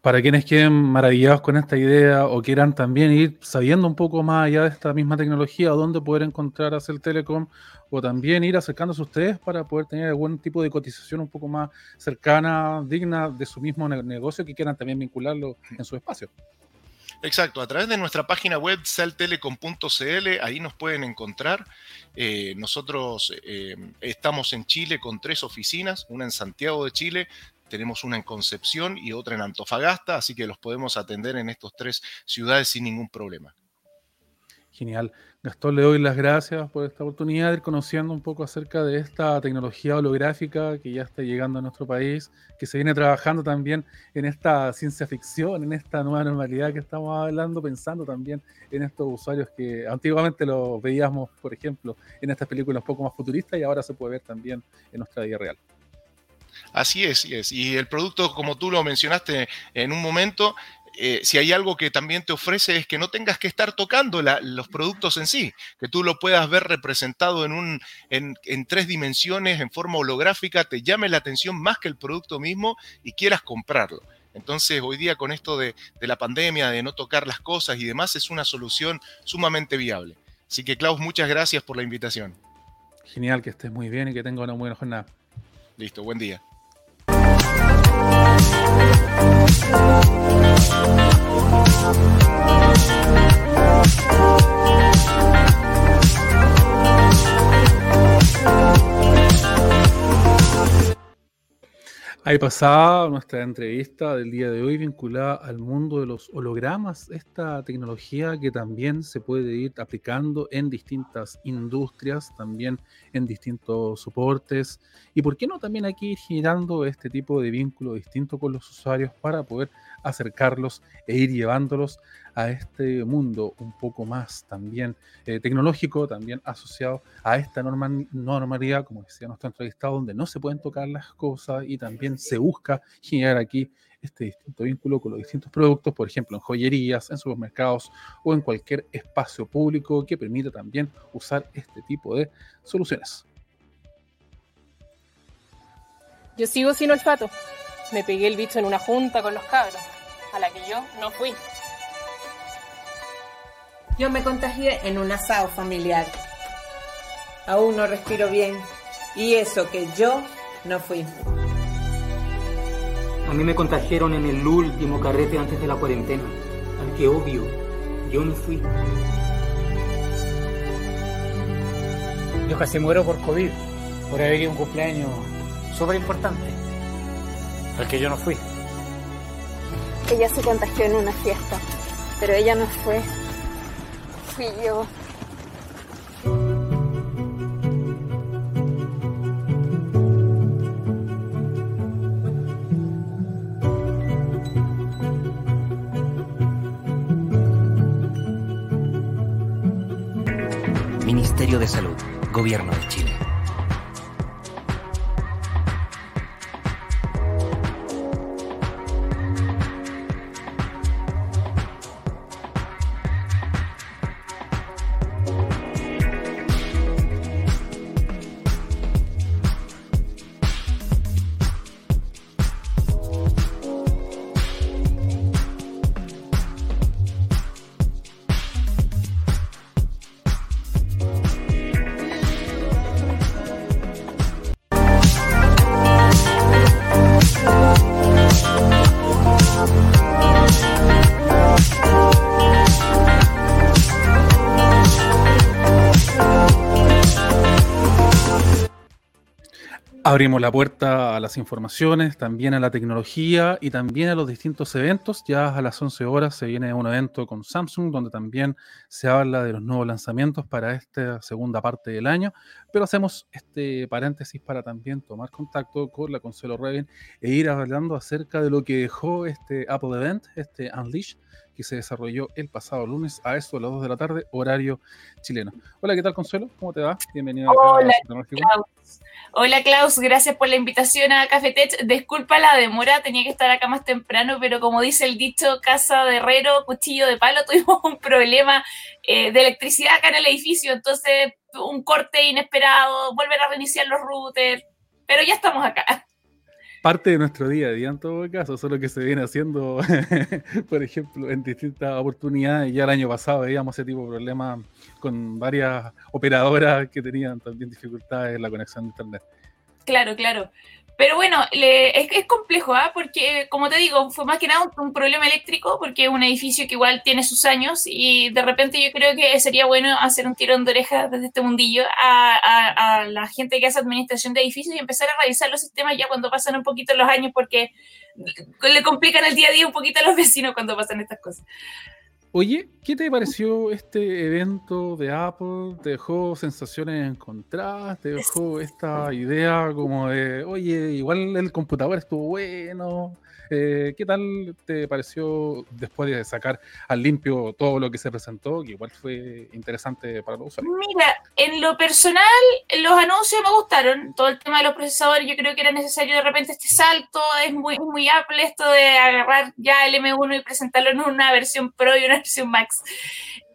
para quienes queden maravillados con esta idea o quieran también ir sabiendo un poco más allá de esta misma tecnología, dónde poder encontrar a Cell Telecom o también ir acercándose a ustedes para poder tener algún tipo de cotización un poco más cercana, digna de su mismo negocio que quieran también vincularlo en su espacio. Exacto, a través de nuestra página web celtelecom.cl, ahí nos pueden encontrar. Eh, nosotros eh, estamos en Chile con tres oficinas, una en Santiago de Chile, tenemos una en Concepción y otra en Antofagasta, así que los podemos atender en estas tres ciudades sin ningún problema. Genial. Gastón, le doy las gracias por esta oportunidad de ir conociendo un poco acerca de esta tecnología holográfica que ya está llegando a nuestro país, que se viene trabajando también en esta ciencia ficción, en esta nueva normalidad que estamos hablando, pensando también en estos usuarios que antiguamente los veíamos, por ejemplo, en estas películas un poco más futuristas y ahora se puede ver también en nuestra vida real. Así es, es. Y el producto, como tú lo mencionaste en un momento, eh, si hay algo que también te ofrece es que no tengas que estar tocando los productos en sí, que tú lo puedas ver representado en, un, en, tres dimensiones, en forma holográfica, te llame la atención más que el producto mismo y quieras comprarlo. Entonces, hoy día con esto de, de la pandemia, de no tocar las cosas y demás, es una solución sumamente viable. Así que, Klaus, muchas gracias por la invitación. Genial, que estés muy bien y que tengas una buena jornada. Listo, buen día. Thank Ahí pasaba nuestra entrevista del día de hoy vinculada al mundo de los hologramas, esta tecnología que también se puede ir aplicando en distintas industrias, también en distintos soportes, y por qué no también aquí ir girando este tipo de vínculo distinto con los usuarios para poder acercarlos e ir llevándolos a este mundo un poco más también eh, tecnológico, también asociado a esta norma, normalidad, como decía nuestro entrevistado, donde no se pueden tocar las cosas y también se busca generar aquí este distinto vínculo con los distintos productos, por ejemplo, en joyerías, en supermercados o en cualquier espacio público que permita también usar este tipo de soluciones. Yo sigo sin olfato. Me pegué el bicho en una junta con los cabros, a la que yo no fui. Yo me contagié en un asado familiar. Aún no respiro bien. Y eso que yo no fui. A mí me contagiaron en el último carrete antes de la cuarentena, al que obvio yo no fui. Yo casi muero por COVID, por haber ido a un cumpleaños súper importante, al que yo no fui. Ella se contagió en una fiesta, pero ella no fue. Ministerio de Salud, Gobierno Abrimos la puerta a las informaciones, también a la tecnología y también a los distintos eventos. Ya a las 11 horas se viene un evento con Samsung donde también se habla de los nuevos lanzamientos para esta segunda parte del año. Pero hacemos este paréntesis para también tomar contacto con la Consuelo Raven e ir hablando acerca de lo que dejó este Apple Event, este Unleash, que se desarrolló el pasado lunes a eso de las 2 de la tarde, horario chileno. Hola, ¿qué tal Consuelo? ¿Cómo te va? Bienvenido Hola, Klaus. Hola Klaus, gracias por la invitación a Cafetech. Disculpa la demora, tenía que estar acá más temprano, pero como dice el dicho, casa de herrero, cuchillo de palo, [laughs] tuvimos un problema eh, de electricidad acá en el edificio, entonces un corte inesperado, volver a reiniciar los routers, pero ya estamos acá parte de nuestro día a día en todo caso, solo que se viene haciendo, [laughs] por ejemplo, en distintas oportunidades. Ya el año pasado veíamos ese tipo de problemas con varias operadoras que tenían también dificultades en la conexión de Internet. Claro, claro. Pero bueno, es, complejo, ¿ah? porque como te digo, fue más que nada un, problema eléctrico, porque es un edificio que igual tiene sus años y de repente yo creo que sería bueno hacer un tirón de orejas desde este mundillo a, la gente que hace administración de edificios y empezar a revisar los sistemas ya cuando pasan un poquito los años, porque le complican el día a día un poquito a los vecinos cuando pasan estas cosas. Oye, ¿qué te pareció este evento de Apple? ¿Te dejó sensaciones encontradas? ¿Te dejó esta idea como de, oye, igual el computador estuvo bueno? Eh, ¿Qué tal te pareció después de sacar al limpio todo lo que se presentó, que igual fue interesante para los usuarios? Mira, en lo personal, los anuncios me gustaron. Todo el tema de los procesadores, yo creo que era necesario de repente este salto. Es muy, muy Apple esto de agarrar ya el M1 y presentarlo en una versión Pro y una [laughs] versión Max.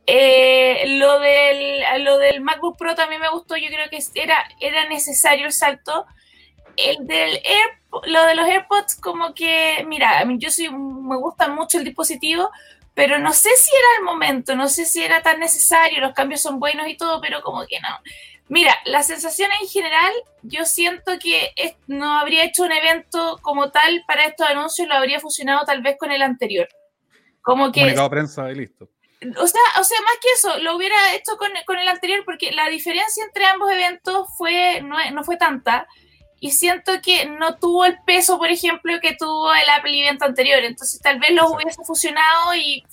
Eh, lo, del, lo del MacBook Pro también me gustó, yo creo que era, era necesario el salto. El del Air lo de los AirPods, como que, mira, a mí yo sí me gusta mucho el dispositivo, pero no sé si era el momento, no sé si era tan necesario, los cambios son buenos y todo, pero como que no. Mira, la sensación en general, yo siento que no habría hecho un evento como tal para estos anuncios, lo habría fusionado tal vez con el anterior. Como que... Comunicado prensa y listo. O sea, o sea, más que eso, lo hubiera hecho con, con, el anterior, porque la diferencia entre ambos eventos fue, no, no fue tanta y siento que no tuvo el peso, por ejemplo, que tuvo el Apple Event anterior. Entonces, tal vez los hubiese fusionado y.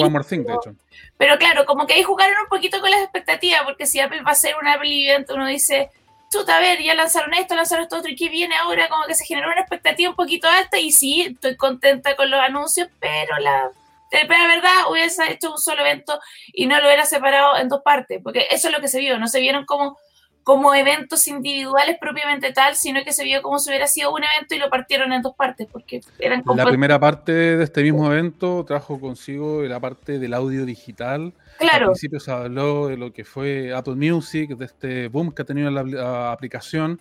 One More Thing, de hecho. Pero claro, como que ahí jugaron un poquito con las expectativas, porque si Apple va a ser un Apple Event, uno dice, chuta, a ver, ya lanzaron esto, lanzaron esto otro, ¿y qué viene ahora? Como que se generó una expectativa un poquito alta, y sí, estoy contenta con los anuncios, pero la la verdad hubiese hecho un solo evento y no lo hubiera separado en dos partes, porque eso es lo que se vio, no se vieron como, como eventos individuales propiamente tal, sino que se vio como si hubiera sido un evento y lo partieron en dos partes, porque eran La primera parte de este mismo evento trajo consigo la parte del audio digital. Claro. Al principio se habló de lo que fue Apple Music, de este boom que ha tenido la, la aplicación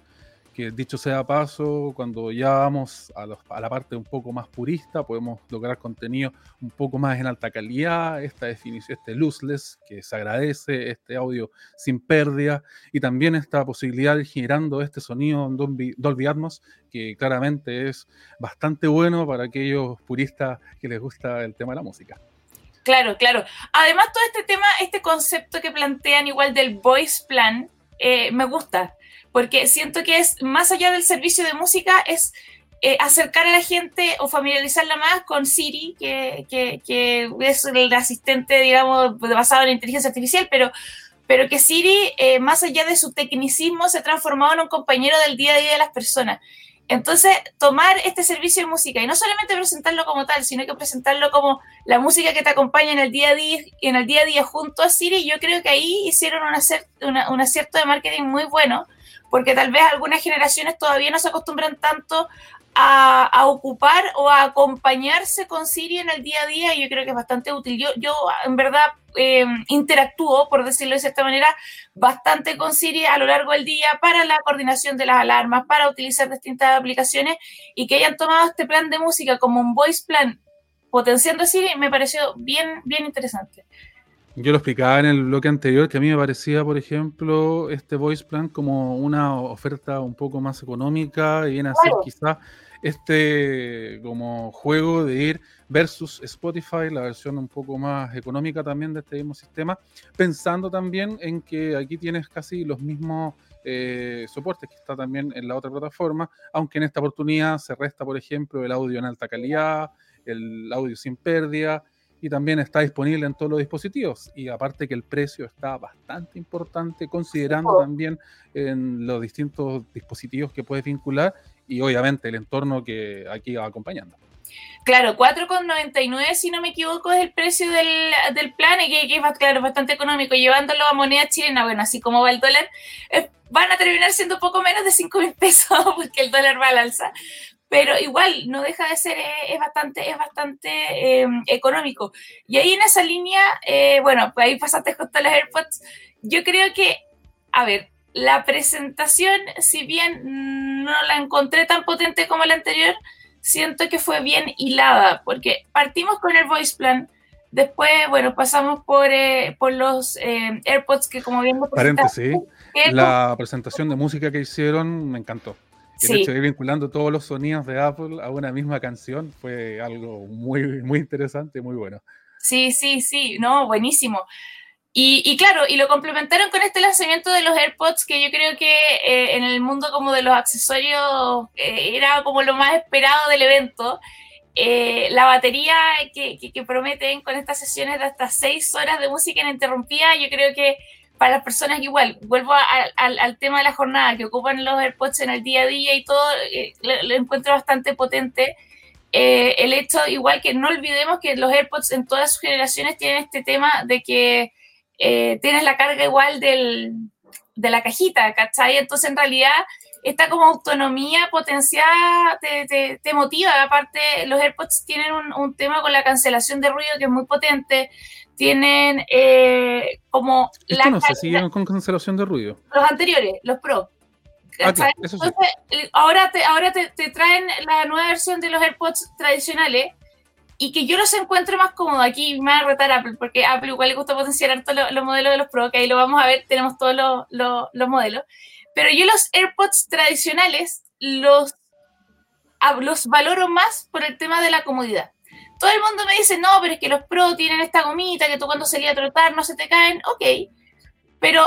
que dicho sea paso, cuando ya vamos a, los- a la parte un poco más purista, podemos lograr contenido un poco más en alta calidad, esta definición, este lossless, que se agradece, este audio sin pérdida, y también esta posibilidad de generando este sonido en Dolby Atmos, que claramente es bastante bueno para aquellos puristas que les gusta el tema de la música. Claro, claro. Además, todo este tema, este concepto que plantean igual del voice plan, eh, me gusta, porque siento que es, más allá del servicio de música, es eh, acercar a la gente o familiarizarla más con Siri, que, que- es el asistente, digamos, basado en inteligencia artificial, pero, pero que Siri, eh, más allá de su tecnicismo, se ha transformado en un compañero del día a día de las personas. Entonces, tomar este servicio de música y no solamente presentarlo como tal, sino que presentarlo como la música que te acompaña en el día a día, en el día a día junto a Siri, yo creo que ahí hicieron un, acer- una- un acierto de marketing muy bueno, porque tal vez algunas generaciones todavía no se acostumbran tanto a, ocupar o a acompañarse con Siri en el día a día y yo creo que es bastante útil. Yo, yo en verdad eh, interactúo, por decirlo de cierta manera, bastante con Siri a lo largo del día para la coordinación de las alarmas, para utilizar distintas aplicaciones y que hayan tomado este plan de música como un voice plan potenciando Siri me pareció bien, bien interesante. Yo lo explicaba en el bloque anterior que a mí me parecía, por ejemplo, este voice plan como una oferta un poco más económica y viene a ser Claro. quizá este como juego de ir versus Spotify, la versión un poco más económica también de este mismo sistema, pensando también en que aquí tienes casi los mismos eh, soportes que está también en la otra plataforma, aunque en esta oportunidad se resta, por ejemplo, el audio en alta calidad, el audio sin pérdida y también está disponible en todos los dispositivos. Y aparte que el precio está bastante importante, considerando también en los distintos dispositivos que puedes vincular y obviamente el entorno que aquí va acompañando. Claro, 4,99 si no me equivoco es el precio del, del plan y que, que es claro, bastante económico. Llevándolo a moneda chilena, bueno, así como va el dólar, eh, van a terminar siendo poco menos de 5 mil pesos [laughs] porque el dólar va al alza. Pero igual, no deja de ser, eh, es bastante, es bastante eh, económico. Y ahí en esa línea, eh, bueno, pues ahí pasaste justo las AirPods. Yo creo que, a ver, la presentación, si bien no la encontré tan potente como la anterior, siento que fue bien hilada, porque partimos con el voice plan, después, bueno, pasamos por, eh, por los eh, AirPods que como bien Paréntesis, la presentación de música que hicieron me encantó. El Sí. hecho de ir vinculando todos los sonidos de Apple a una misma canción fue algo muy, muy interesante y muy bueno. Sí, sí, sí, no, buenísimo. Y, y claro, y lo complementaron con este lanzamiento de los AirPods, que yo creo que eh, en el mundo como de los accesorios eh, era como lo más esperado del evento. Eh, la batería que, que- que prometen con estas sesiones de hasta seis horas de música ininterrumpida, yo creo que para las personas que igual, vuelvo a- al, tema de la jornada, que ocupan los AirPods en el día a día y todo, eh, lo, encuentro bastante potente. Eh, el hecho, igual que no olvidemos que los AirPods en todas sus generaciones tienen este tema de que eh, tienes la carga igual del, de la cajita, ¿cachai? Entonces, en realidad, esta como autonomía potenciada te, te- te motiva. Aparte, los AirPods tienen un tema con la cancelación de ruido que es muy potente. Tienen eh, como Esto no se con cancelación de ruido. los anteriores, los Pro. Ah, claro, eso sí. Entonces, ahora, te, ahora te, te traen la nueva versión de los AirPods tradicionales y que yo los encuentro más cómodos. Aquí me va a retar Apple, porque a Apple igual le gusta potenciar harto lo- los modelos de los Pro, que ahí lo vamos a ver, tenemos todos los, los modelos. Pero yo los AirPods tradicionales los, los valoro más por el tema de la comodidad. Todo el mundo me dice, no, pero es que los Pro tienen esta gomita que tú cuando salías a trotar no se te caen. Ok, pero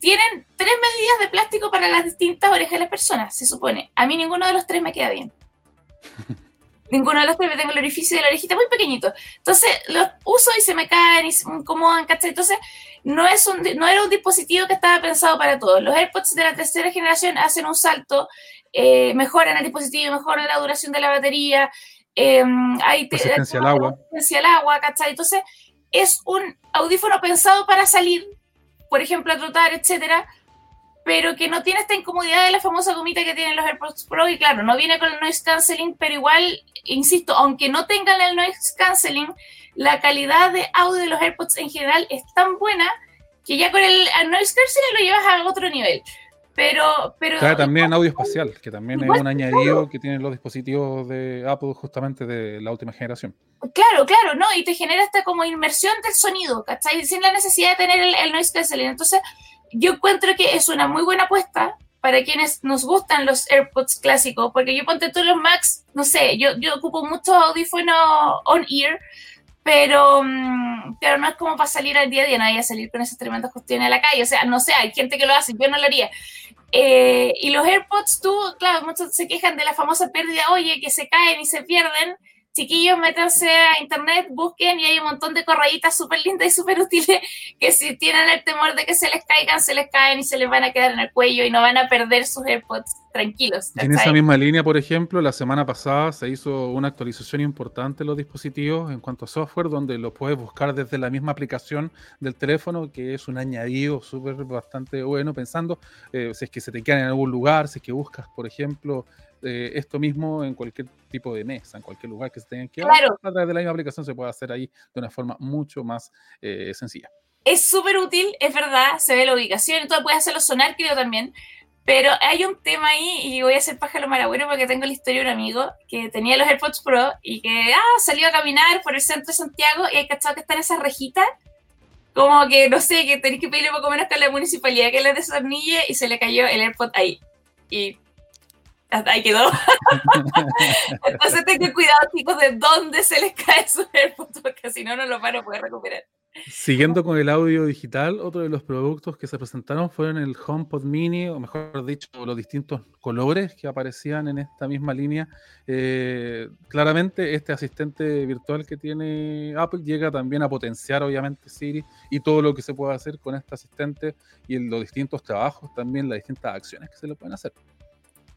tienen tres medidas de plástico para las distintas orejas de las personas, se supone. A mí ninguno de los tres me queda bien. [laughs] ninguno de los tres me tengo el orificio de la orejita muy pequeñito. Entonces los uso y se me caen y se me incomodan, ¿cachai? Entonces no, es un, no era un dispositivo que estaba pensado para todos. Los AirPods de la tercera generación hacen un salto, eh, mejoran el dispositivo, mejoran la duración de la batería. Em, hay resistencia al agua. Resistencia al agua, ¿cachai? Entonces, es un audífono pensado para salir, por ejemplo, a trotar, etcétera, pero que no tiene esta incomodidad de la famosa gomita que tienen los AirPods Pro y claro, no viene con el noise cancelling, pero igual, insisto, aunque no tengan el noise cancelling, la calidad de audio de los AirPods en general es tan buena que ya con el, noise cancelling lo llevas a otro nivel. Pero, pero claro, también audio espacial, que también es un añadido que tienen los dispositivos de Apple justamente de la última generación. Claro, claro, ¿no? Y te genera esta como inmersión del sonido, ¿cachai? Sin la necesidad de tener el, el noise cancelling. Entonces, yo encuentro que es una muy buena apuesta para quienes nos gustan los AirPods clásicos, porque yo ponte todos los Max, no sé, yo, yo ocupo muchos audífonos on-ear, pero, mm, pero no es como para salir al día a día, nadie a salir con esas tremendas cuestiones a la calle, o sea, no sé, hay gente que lo hace, yo no lo haría. Eh, y los AirPods, tú, claro, muchos se quejan de la famosa pérdida, oye, que se caen y se pierden, chiquillos, métanse a internet, busquen y hay un montón de correitas súper lindas y súper útiles [laughs] que si tienen el temor de que se les caigan, se les caen y se les van a quedar en el cuello y no van a perder sus AirPods tranquilos. En esa misma línea, por ejemplo, la semana pasada se hizo una actualización importante en los dispositivos en cuanto a software, donde lo puedes buscar desde la misma aplicación del teléfono, que es un añadido súper bastante bueno, pensando eh, si es que se te quedan en algún lugar, si es que buscas, por ejemplo, eh, esto mismo en cualquier tipo de mesa, en cualquier lugar que se tengan que claro. a través de la misma aplicación se puede hacer ahí de una forma mucho más eh, sencilla. Es súper útil, es verdad, se ve la ubicación y todo, puedes hacerlo sonar, creo también. Pero hay un tema ahí, y voy a hacer pájaro maragüero porque tengo la historia de un amigo que tenía los AirPods Pro y que ah, salió a caminar por el centro de Santiago y hay cachado que están esas rejitas, como que no sé, que tenéis que pedirle poco menos que a la municipalidad que le desornille y se le cayó el AirPod ahí. Y hasta ahí quedó. [laughs] Entonces tengan cuidado, chicos, de dónde se les cae su AirPods, porque si no, no los van a poder recuperar. Siguiendo con el audio digital, otro de los productos que se presentaron fueron el HomePod Mini, o mejor dicho, los distintos colores que aparecían en esta misma línea. Eh, claramente, este asistente virtual que tiene Apple llega también a potenciar, obviamente, Siri y todo lo que se puede hacer con este asistente y los distintos trabajos, también las distintas acciones que se le pueden hacer.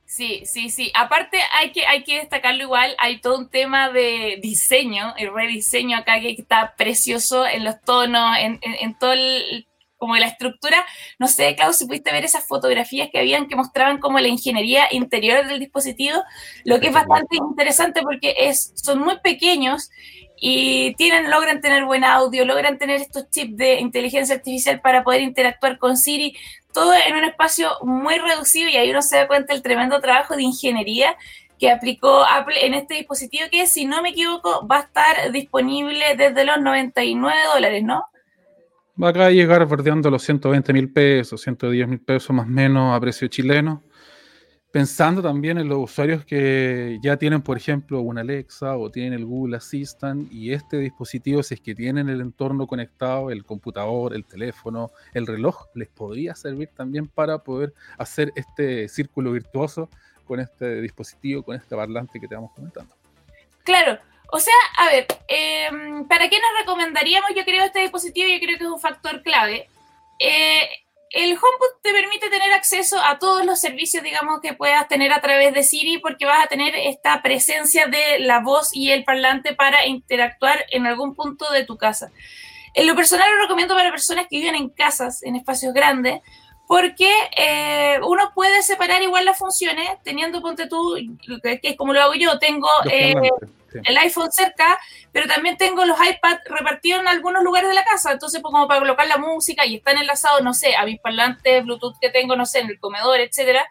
Sí, sí, sí. Aparte hay que, hay que destacarlo igual, hay todo un tema de diseño, el rediseño acá que está precioso en los tonos, en, en, todo el, como la estructura. No sé, Klaus, si pudiste ver esas fotografías que habían que mostraban como la ingeniería interior del dispositivo, lo que es bastante interesante porque es, son muy pequeños y tienen, logran tener buen audio, logran tener estos chips de inteligencia artificial para poder interactuar con Siri, todo en un espacio muy reducido y ahí uno se da cuenta del tremendo trabajo de ingeniería que aplicó Apple en este dispositivo que, si no me equivoco, va a estar disponible desde los 99 dólares, ¿no? Va a llegar bordeando los 120 mil pesos, 110 mil pesos más o menos a precio chileno pensando también en los usuarios que ya tienen, por ejemplo, una Alexa o tienen el Google Assistant y este dispositivo, si es que tienen el entorno conectado, el computador, el teléfono, el reloj, les podría servir también para poder hacer este círculo virtuoso con este dispositivo, con este parlante que te vamos comentando. Claro. O sea, a ver, em, ¿para qué nos recomendaríamos? Yo creo este dispositivo, yo creo que es un factor clave. Eh, el HomePod te permite tener acceso a todos los servicios, digamos, que puedas tener a través de Siri, porque vas a tener esta presencia de la voz y el parlante para interactuar en algún punto de tu casa. En lo personal lo recomiendo para personas que viven en casas, en espacios grandes, porque eh, uno puede separar igual las funciones, teniendo, ponte tú, que es como lo hago yo, tengo el iPhone cerca, pero también tengo los iPads repartidos en algunos lugares de la casa, entonces pues, como para colocar la música y están enlazados, no sé, a mis parlantes Bluetooth que tengo, no sé, en el comedor, etcétera,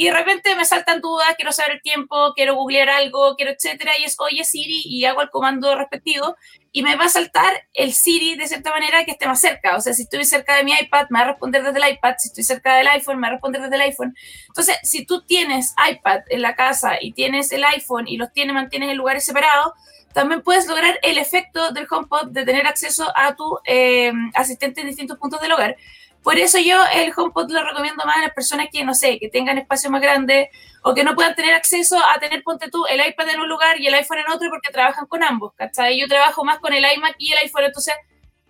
y de repente me saltan dudas, quiero saber el tiempo, quiero googlear algo, quiero etcétera, y es oye Siri y hago el comando respectivo y me va a saltar el Siri de cierta manera que esté más cerca. O sea, si estoy cerca de mi iPad, me va a responder desde el iPad. Si estoy cerca del iPhone, me va a responder desde el iPhone. Entonces, si tú tienes iPad en la casa y tienes el iPhone y los tienes, mantienes en lugares separados, también puedes lograr el efecto del HomePod de tener acceso a tu eh, asistente en distintos puntos del hogar. Por eso yo el HomePod lo recomiendo más a las personas que, no sé, que tengan espacio más grande o que no puedan tener acceso a tener, ponte tú, el iPad en un lugar y el iPhone en otro porque trabajan con ambos, ¿cachai? Yo trabajo más con el iMac y el iPhone, entonces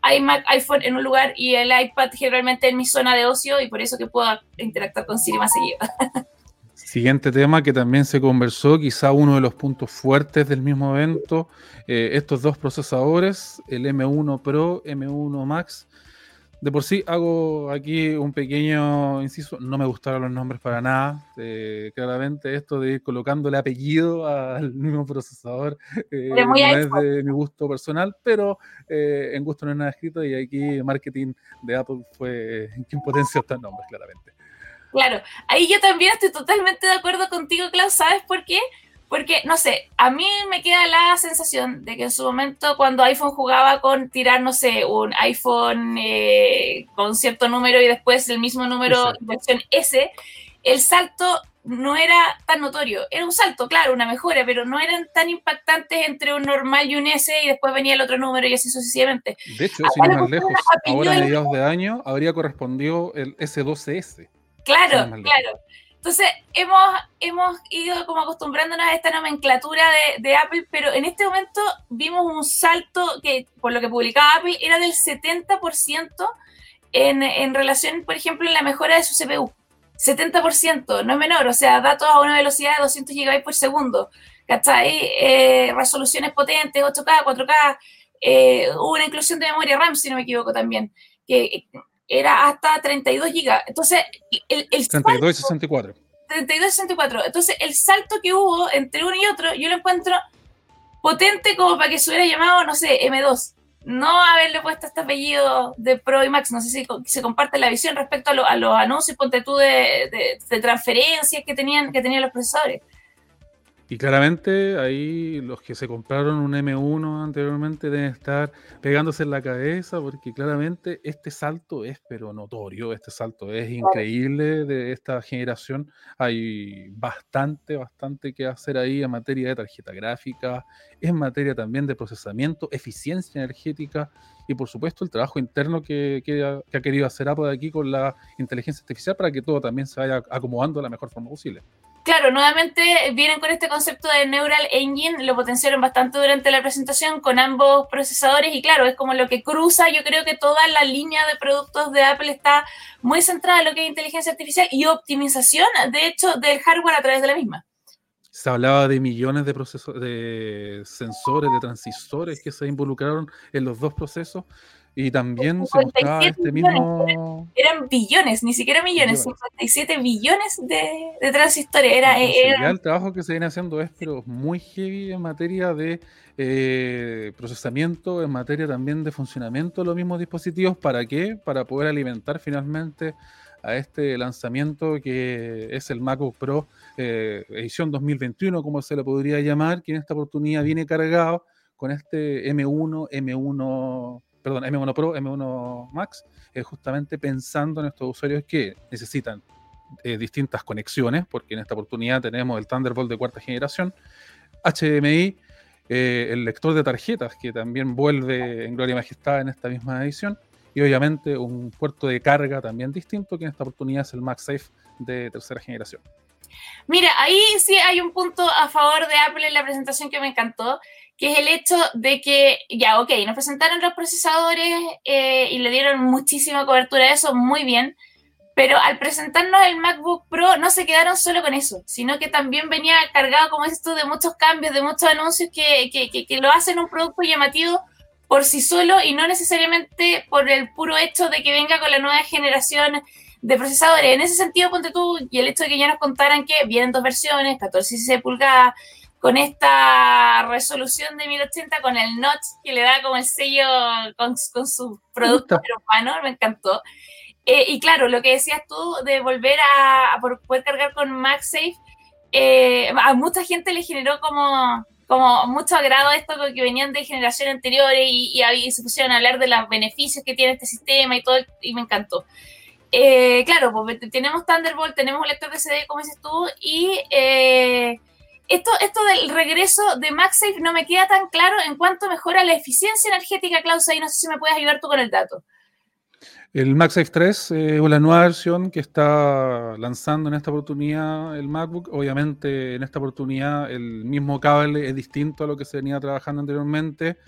iMac, iPhone en un lugar y el iPad generalmente en mi zona de ocio y por eso que puedo interactuar con Siri más seguido. [laughs] Siguiente tema que también se conversó, quizá uno de los puntos fuertes del mismo evento, eh, estos dos procesadores, el M1 Pro, M1 Max, de por sí hago aquí un pequeño inciso, no me gustaron los nombres para nada, eh, claramente esto de ir colocándole apellido al [laughs] mismo procesador eh, no es de mi gusto personal, pero eh, en gusto no es nada escrito y aquí marketing de Apple fue quien potenció estos nombres, claramente. Claro, ahí yo también estoy totalmente de acuerdo contigo, Klaus, ¿sabes por qué? Porque, no sé, a mí me queda la sensación de que en su momento cuando iPhone jugaba con tirar, no sé, un iPhone eh, con cierto número y después el mismo número, versión S, el salto no era tan notorio. Era un salto, claro, una mejora, pero no eran tan impactantes entre un normal y un S y después venía el otro número y así sucesivamente. De hecho, si no más lejos, ahora a mediados de año habría correspondido el S12S. Claro, claro. Entonces, hemos, hemos ido como acostumbrándonos a esta nomenclatura de, Apple, pero en este momento vimos un salto que, por lo que publicaba Apple, era del 70% en, en relación, por ejemplo, en la mejora de su CPU. 70%, no es menor, o sea, datos a una velocidad de 200 GB por segundo, ¿cachai? Eh, resoluciones potentes, 8K, 4K, eh, una inclusión de memoria RAM, si no me equivoco también, era hasta 32 gigas. Entonces, el, el 32 y 64. 32 y 64. Entonces, el salto que hubo entre uno y otro, yo lo encuentro potente como para que se hubiera llamado, no sé, M2. No haberle puesto este apellido de Pro y Max. No sé si se comparte la visión respecto a, los anuncios, ponte tú, de, de, transferencias que tenían, que tenían los procesadores. Y claramente ahí los que se compraron un M1 anteriormente deben estar pegándose en la cabeza porque claramente este salto es pero notorio, este salto es increíble de esta generación. Hay bastante, bastante que hacer ahí en materia de tarjeta gráfica, en materia también de procesamiento, eficiencia energética y por supuesto el trabajo interno que, que, ha, que ha querido hacer Apple aquí con la inteligencia artificial para que todo también se vaya acomodando de la mejor forma posible. Claro, nuevamente vienen con este concepto de Neural Engine, lo potenciaron bastante durante la presentación con ambos procesadores y claro, es como lo que cruza, yo creo que toda la línea de productos de Apple está muy centrada en lo que es inteligencia artificial y optimización, de hecho, del hardware a través de la misma. Se hablaba de millones de, procesos, de sensores, de transistores que se involucraron en los dos procesos y también se mostraba este mismo. Eran, billones, ni siquiera millones, 57 billones de, de transistores. Era, el trabajo que se viene haciendo es pero muy heavy en materia de eh, procesamiento, en materia también de funcionamiento de los mismos dispositivos. ¿Para qué? Para poder alimentar finalmente a este lanzamiento que es el MacBook Pro eh, edición 2021, como se le podría llamar, que en esta oportunidad viene cargado con este M1, M1 perdón, M1 Pro, M1 Max, es justamente pensando en estos usuarios que necesitan eh, distintas conexiones, porque en esta oportunidad tenemos el Thunderbolt de cuarta generación, HDMI, eh, el lector de tarjetas, que también vuelve en Gloria y Majestad en esta misma edición, y obviamente un puerto de carga también distinto, que en esta oportunidad es el MagSafe de tercera generación. Mira, ahí sí hay un punto a favor de Apple en la presentación que me encantó, que es el hecho de que, ya, ok, nos presentaron los procesadores eh, y le dieron muchísima cobertura a eso, muy bien, pero al presentarnos el MacBook Pro no se quedaron solo con eso, sino que también venía cargado, como esto, de muchos cambios, de muchos anuncios que, que, que, que lo hacen un producto llamativo por sí solo y no necesariamente por el puro hecho de que venga con la nueva generación de procesadores. En ese sentido, ponte tú, y el hecho de que ya nos contaran que vienen dos versiones, 14 y 16 pulgadas, con esta resolución de 1080, con el notch que le da como el sello con, su producto hermano, me encantó. Eh, y claro, lo que decías tú de volver a, poder cargar con MagSafe, eh, a mucha gente le generó como, como mucho agrado esto que venían de generaciones anteriores y, y, se pusieron a hablar de los beneficios que tiene este sistema y todo, y me encantó. Eh, claro, pues tenemos Thunderbolt, tenemos un lector de CD, como dices tú, y esto, esto del regreso de MagSafe no me queda tan claro en cuanto mejora la eficiencia energética, Klaus, ahí no sé si me puedes ayudar tú con el dato. El MagSafe 3 es la nueva versión que está lanzando en esta oportunidad el MacBook. Obviamente en esta oportunidad el mismo cable es distinto a lo que se venía trabajando anteriormente.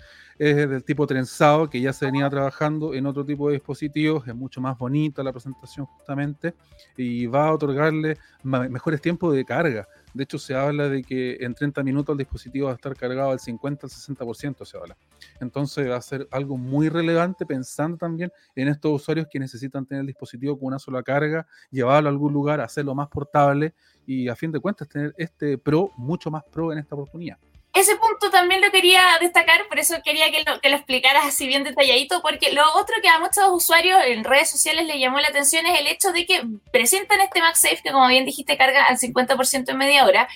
Es del tipo trenzado que ya se venía trabajando en otro tipo de dispositivos, es mucho más bonita la presentación justamente y va a otorgarle mejores tiempos de carga. De hecho, se habla de que en 30 minutos el dispositivo va a estar cargado al 50 al 60%, se habla. Entonces va a ser algo muy relevante pensando también en estos usuarios que necesitan tener el dispositivo con una sola carga, llevarlo a algún lugar, hacerlo más portable y a fin de cuentas tener este Pro mucho más Pro en esta oportunidad ese punto también lo quería destacar, por eso quería que lo, que lo explicaras así bien detalladito, porque lo otro que a muchos usuarios en redes sociales les llamó la atención es el hecho de que presentan este MagSafe, que como bien dijiste, carga al 50% en media hora,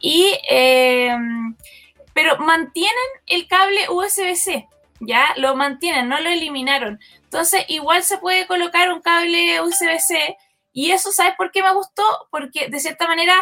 y, eh, pero mantienen el cable USB-C, ya lo mantienen, no lo eliminaron. Entonces, igual se puede colocar un cable USB-C, y eso, ¿sabes por qué me gustó? Porque de cierta manera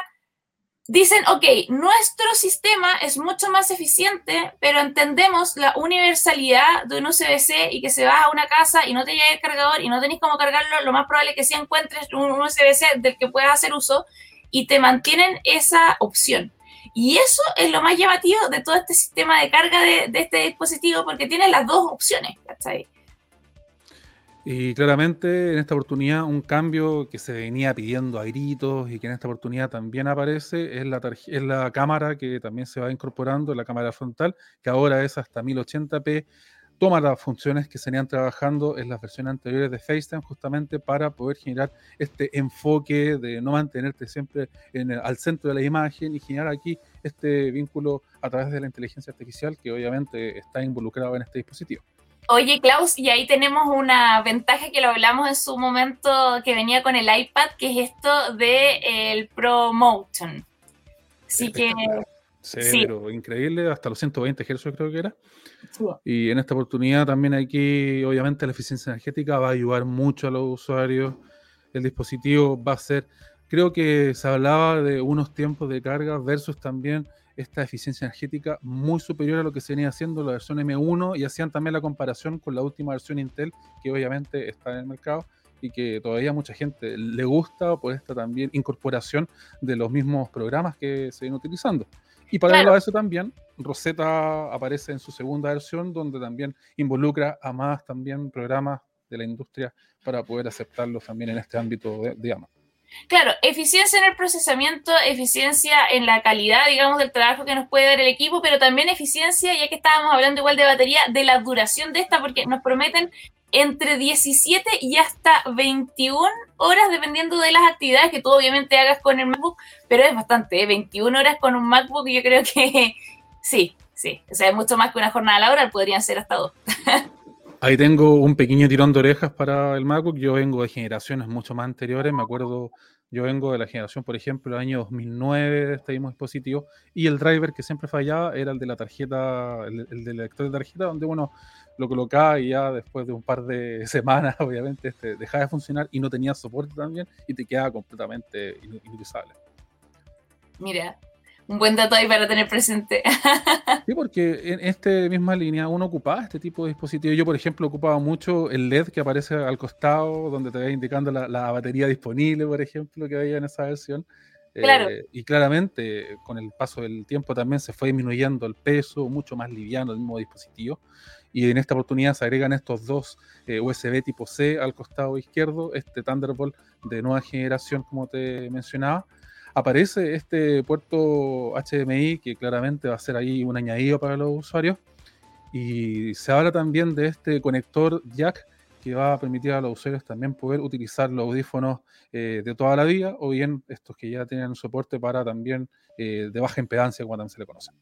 dicen, ok, nuestro sistema es mucho más eficiente, pero entendemos la universalidad de un USB-C y que se va a una casa y no te llega el cargador y no tenéis cómo cargarlo, lo más probable es que si encuentres un USB-C del que puedas hacer uso y te mantienen esa opción. Y eso es lo más llamativo de todo este sistema de carga de, de este dispositivo porque tiene las dos opciones, ¿cachai? Y claramente en esta oportunidad un cambio que se venía pidiendo a gritos y que en esta oportunidad también aparece es la, es la cámara que también se va incorporando, la cámara frontal, que ahora es hasta 1080p, toma las funciones que se venían trabajando en las versiones anteriores de FaceTime justamente para poder generar este enfoque de no mantenerte siempre en al centro de la imagen y generar aquí este vínculo a través de la inteligencia artificial que obviamente está involucrado en este dispositivo. Oye, Klaus, y ahí tenemos una ventaja que lo hablamos en su momento que venía con el iPad, que es esto de el ProMotion. Así que. Severo, increíble, hasta los 120 Hz creo que era. Y en esta oportunidad también aquí, obviamente, la eficiencia energética va a ayudar mucho a los usuarios. El dispositivo va a ser, creo que se hablaba de unos tiempos de carga versus también esta eficiencia energética muy superior a lo que se venía haciendo la versión M1 y hacían también la comparación con la última versión Intel, que obviamente está en el mercado y que todavía mucha gente le gusta por esta también incorporación de los mismos programas que se vienen utilizando. Y para claro. eso también, Rosetta aparece en su segunda versión, donde también involucra a más también programas de la industria para poder aceptarlos también en este ámbito de, de Claro, eficiencia en el procesamiento, eficiencia en la calidad, digamos, del trabajo que nos puede dar el equipo, pero también eficiencia, ya que estábamos hablando igual de batería, de la duración de esta, porque nos prometen entre 17 y hasta 21 horas, dependiendo de las actividades que tú obviamente hagas con el MacBook, pero es bastante, ¿eh? 21 horas con un MacBook, yo creo que [laughs] sí, sí, o sea, es mucho más que una jornada laboral, podrían ser hasta dos. [laughs] Ahí tengo un pequeño tirón de orejas para el MacBook. Yo vengo de generaciones mucho más anteriores. Me acuerdo, yo vengo de la generación, por ejemplo, del año 2009 de este mismo dispositivo. Y el driver que siempre fallaba era el de la tarjeta, el, del lector de tarjeta, donde uno lo colocaba y ya después de un par de [laughs] semanas, obviamente, este, dejaba de funcionar y no tenía soporte también y te quedaba completamente inutilizable. Mira, un buen dato ahí para tener presente. [laughs] Sí, porque en esta misma línea uno ocupaba este tipo de dispositivos. Yo, por ejemplo, ocupaba mucho el LED que aparece al costado, donde te va indicando la, batería disponible, por ejemplo, que había en esa versión. Claro. Eh, y claramente, con el paso del tiempo también se fue disminuyendo el peso, mucho más liviano el mismo dispositivo. Y en esta oportunidad se agregan estos dos eh, USB tipo C al costado izquierdo, este Thunderbolt de nueva generación, como te mencionaba aparece este puerto HDMI que claramente va a ser ahí un añadido para los usuarios. Y se habla también de este conector jack que va a permitir a los usuarios también poder utilizar los audífonos eh, de toda la vida o bien estos que ya tienen soporte para también eh, de baja impedancia, como también se le conoce.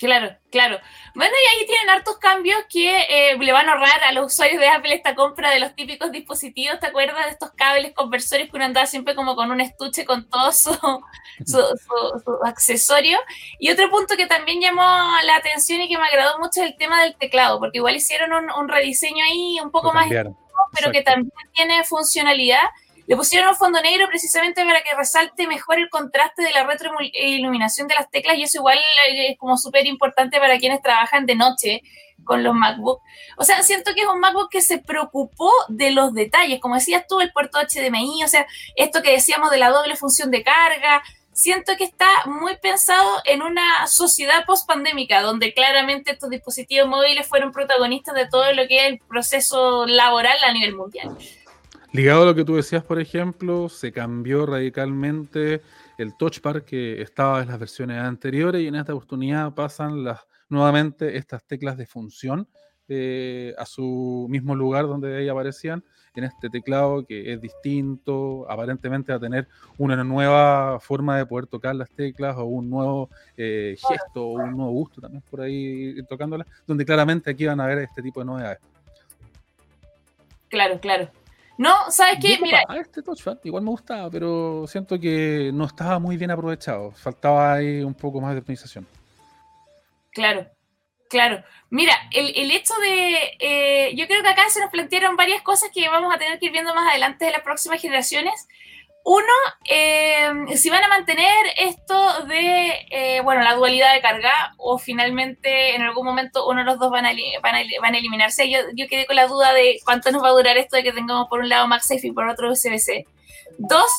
Claro, claro. Bueno, y ahí tienen hartos cambios que eh, le van a ahorrar a los usuarios de Apple esta compra de los típicos dispositivos. ¿Te acuerdas de estos cables conversores que uno andaba siempre como con un estuche con todo su, [laughs] su, accesorio? Y otro punto que también llamó la atención y que me agradó mucho es el tema del teclado, porque igual hicieron un, rediseño ahí un poco más, pero que también tiene funcionalidad le pusieron un fondo negro precisamente para que resalte mejor el contraste de la retroiluminación de las teclas y eso igual es como súper importante para quienes trabajan de noche con los MacBook. O sea, siento que es un MacBook que se preocupó de los detalles, como decías tú, el puerto HDMI, o sea, esto que decíamos de la doble función de carga, siento que está muy pensado en una sociedad post-pandémica, donde claramente estos dispositivos móviles fueron protagonistas de todo lo que es el proceso laboral a nivel mundial. Ligado a lo que tú decías, por ejemplo, se cambió radicalmente el touch bar que estaba en las versiones anteriores y en esta oportunidad pasan las, nuevamente estas teclas de función eh, a su mismo lugar donde ahí aparecían en este teclado que es distinto, aparentemente va a tener una nueva forma de poder tocar las teclas o un nuevo eh, gesto o un nuevo gusto también por ahí tocándolas, donde claramente aquí van a ver este tipo de novedades. Claro, claro. No, ¿sabes qué? Mira. Este touchpad igual me gustaba, pero siento que no estaba muy bien aprovechado. Faltaba ahí un poco más de optimización. Claro, claro. Mira, el, el hecho de. Eh, yo creo que acá se nos plantearon varias cosas que vamos a tener que ir viendo más adelante de las próximas generaciones. Uno, eh, si van a mantener esto de, eh, bueno, la dualidad de carga o finalmente en algún momento uno de los dos van a, van a, van a eliminarse. Yo, yo, quedé con la duda de cuánto nos va a durar esto de que tengamos por un lado MagSafe y por otro USB-C. Dos,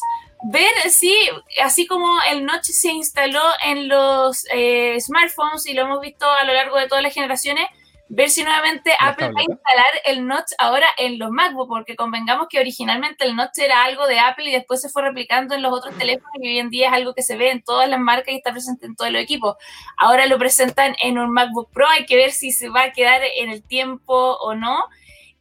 ver si, así como el notch se instaló en los eh, smartphones y lo hemos visto a lo largo de todas las generaciones, ver si nuevamente Apple va a instalar el notch ahora en los MacBook, porque convengamos que originalmente el notch era algo de Apple y después se fue replicando en los otros teléfonos y hoy en día es algo que se ve en todas las marcas y está presente en todos los equipos. Ahora lo presentan en un MacBook Pro, hay que ver si se va a quedar en el tiempo o no.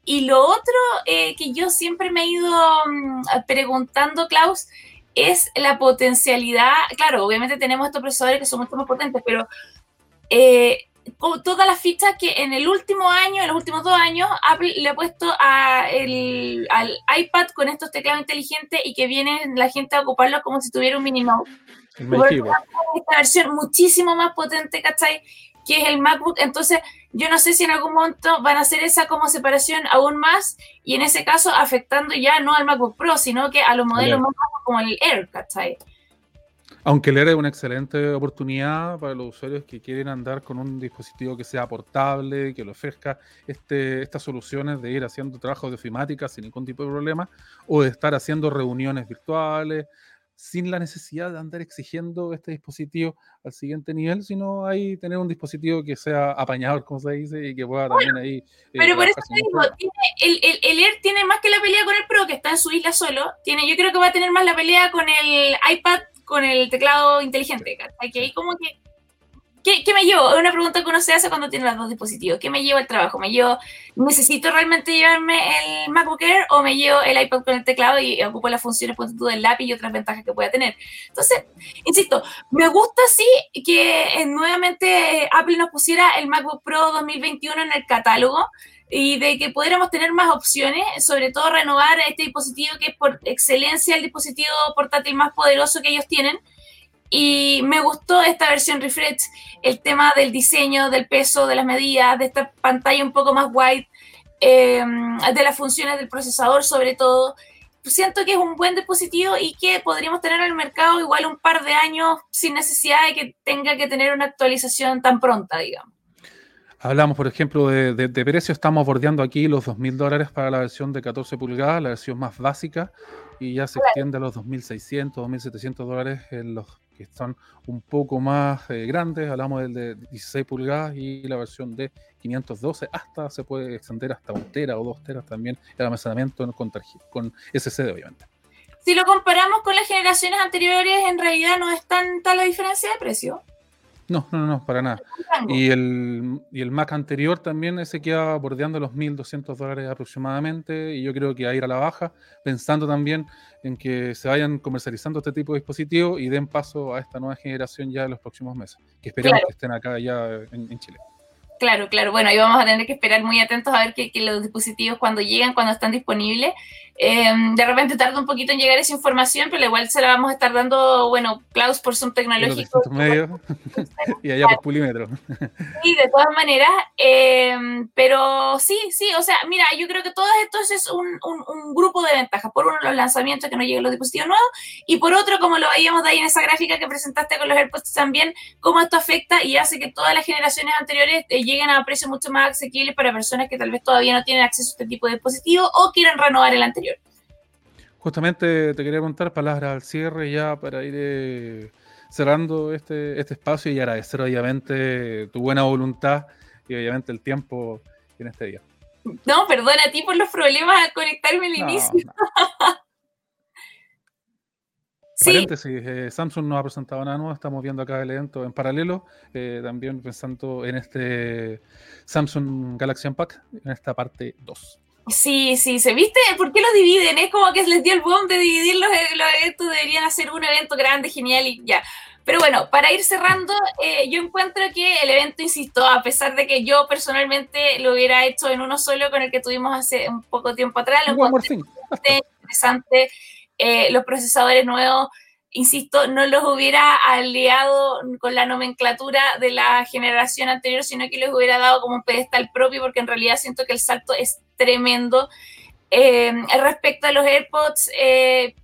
Y lo otro eh, que yo siempre me he ido um, preguntando, Klaus, es la potencialidad. Claro, obviamente tenemos estos procesadores que son mucho más potentes, pero eh, todas las fichas que en el último año, en los últimos dos años, Apple le ha puesto a el, al iPad con estos teclados inteligentes y que viene la gente a ocuparlos como si tuviera un mini mouse. Esta versión muchísimo más potente, ¿cachai? Que es el MacBook. Entonces, yo no sé si en algún momento van a hacer esa como separación aún más y en ese caso afectando ya no al MacBook Pro, sino que a los modelos más como el Air, ¿cachai? Aunque leer es una excelente oportunidad para los usuarios que quieren andar con un dispositivo que sea portable, que le ofrezca este, estas soluciones de ir haciendo trabajos de ofimática sin ningún tipo de problema, o de estar haciendo reuniones virtuales, sin la necesidad de andar exigiendo este dispositivo al siguiente nivel, sino ahí tener un dispositivo que sea apañador, como se dice, y que pueda también ahí. Eh, pero por eso te digo, el, el, el, Air tiene más que la pelea con el Pro, que está en su isla solo, tiene, yo creo que va a tener más la pelea con el iPad con el teclado inteligente, Que ahí como que... ¿Qué, ¿Qué, me llevo? Es una pregunta que uno se hace cuando tiene los dos dispositivos. ¿Qué me llevo al trabajo? ¿Me llevo, necesito realmente llevarme el MacBook Air o me llevo el iPad con el teclado y ocupo las funciones del lápiz y otras ventajas que pueda tener? Entonces, insisto, me gusta sí que eh, nuevamente Apple nos pusiera el MacBook Pro 2021 en el catálogo y de que pudiéramos tener más opciones, sobre todo renovar este dispositivo que es por excelencia el dispositivo portátil más poderoso que ellos tienen. Y me gustó esta versión refresh, el tema del diseño, del peso, de las medidas, de esta pantalla un poco más wide, eh, de las funciones del procesador sobre todo. Siento que es un buen dispositivo y que podríamos tener en el mercado igual un par de años sin necesidad de que tenga que tener una actualización tan pronta, digamos. Hablamos, por ejemplo, de, de, precio. Estamos bordeando aquí los 2.000 dólares para la versión de 14 pulgadas, la versión más básica, y ya se extiende a los 2.600, 2.700 dólares en los que son un poco más eh, grandes. Hablamos del de 16 pulgadas y la versión de 512, hasta se puede extender hasta un tera o dos teras también el almacenamiento con, con SSD, obviamente. Si lo comparamos con las generaciones anteriores, en realidad no es tanta la diferencia de precio. No, no, no, para nada. Y el, y el Mac anterior también ese queda bordeando los 1.200 dólares aproximadamente y yo creo que va a ir a la baja, pensando también en que se vayan comercializando este tipo de dispositivos y den paso a esta nueva generación ya en los próximos meses, que esperemos que estén acá ya en Chile. Claro, claro. Bueno, ahí vamos a tener que esperar muy atentos a ver que, los dispositivos cuando llegan, cuando están disponibles, em, de repente tarda un poquito en llegar esa información, pero igual se la vamos a estar dando, bueno, Klaus por Zoom tecnológico. [laughs] y allá por Pulímetro. [laughs] Sí, de todas maneras. Em, pero sí, sí, o sea, mira, yo creo que todo esto es un, un, grupo de ventajas. Por uno, los lanzamientos que no lleguen los dispositivos nuevos, y por otro, como lo veíamos de ahí en esa gráfica que presentaste con los AirPods también, cómo esto afecta y hace que todas las generaciones anteriores eh, lleguen a precios mucho más asequibles para personas que tal vez todavía no tienen acceso a este tipo de dispositivos o quieren renovar el anterior. Justamente te quería preguntar palabras al cierre ya para ir eh, cerrando este, este espacio y agradecer obviamente tu buena voluntad y obviamente el tiempo en este día. No, perdona a ti por los problemas al conectarme al inicio. [laughs] Paréntesis, eh, Samsung no ha presentado nada nuevo, estamos viendo acá el evento en paralelo, eh, también pensando en este Samsung Galaxy Unpack, en esta parte 2. Sí, sí, ¿se viste? ¿Por qué los dividen? Es como que les dio el boom de dividir los, los eventos, deberían hacer un evento grande, genial y ya. Pero bueno, para ir cerrando, eh, yo encuentro que el evento, insisto, a pesar de que yo personalmente lo hubiera hecho en uno solo con el que tuvimos hace un poco tiempo atrás, lo encontré interesante eh, los procesadores nuevos, insisto, no los hubiera aliado con la nomenclatura de la generación anterior, sino que les hubiera dado como un pedestal propio, porque en realidad siento que el salto es tremendo. Eh, respecto a los AirPods, eh,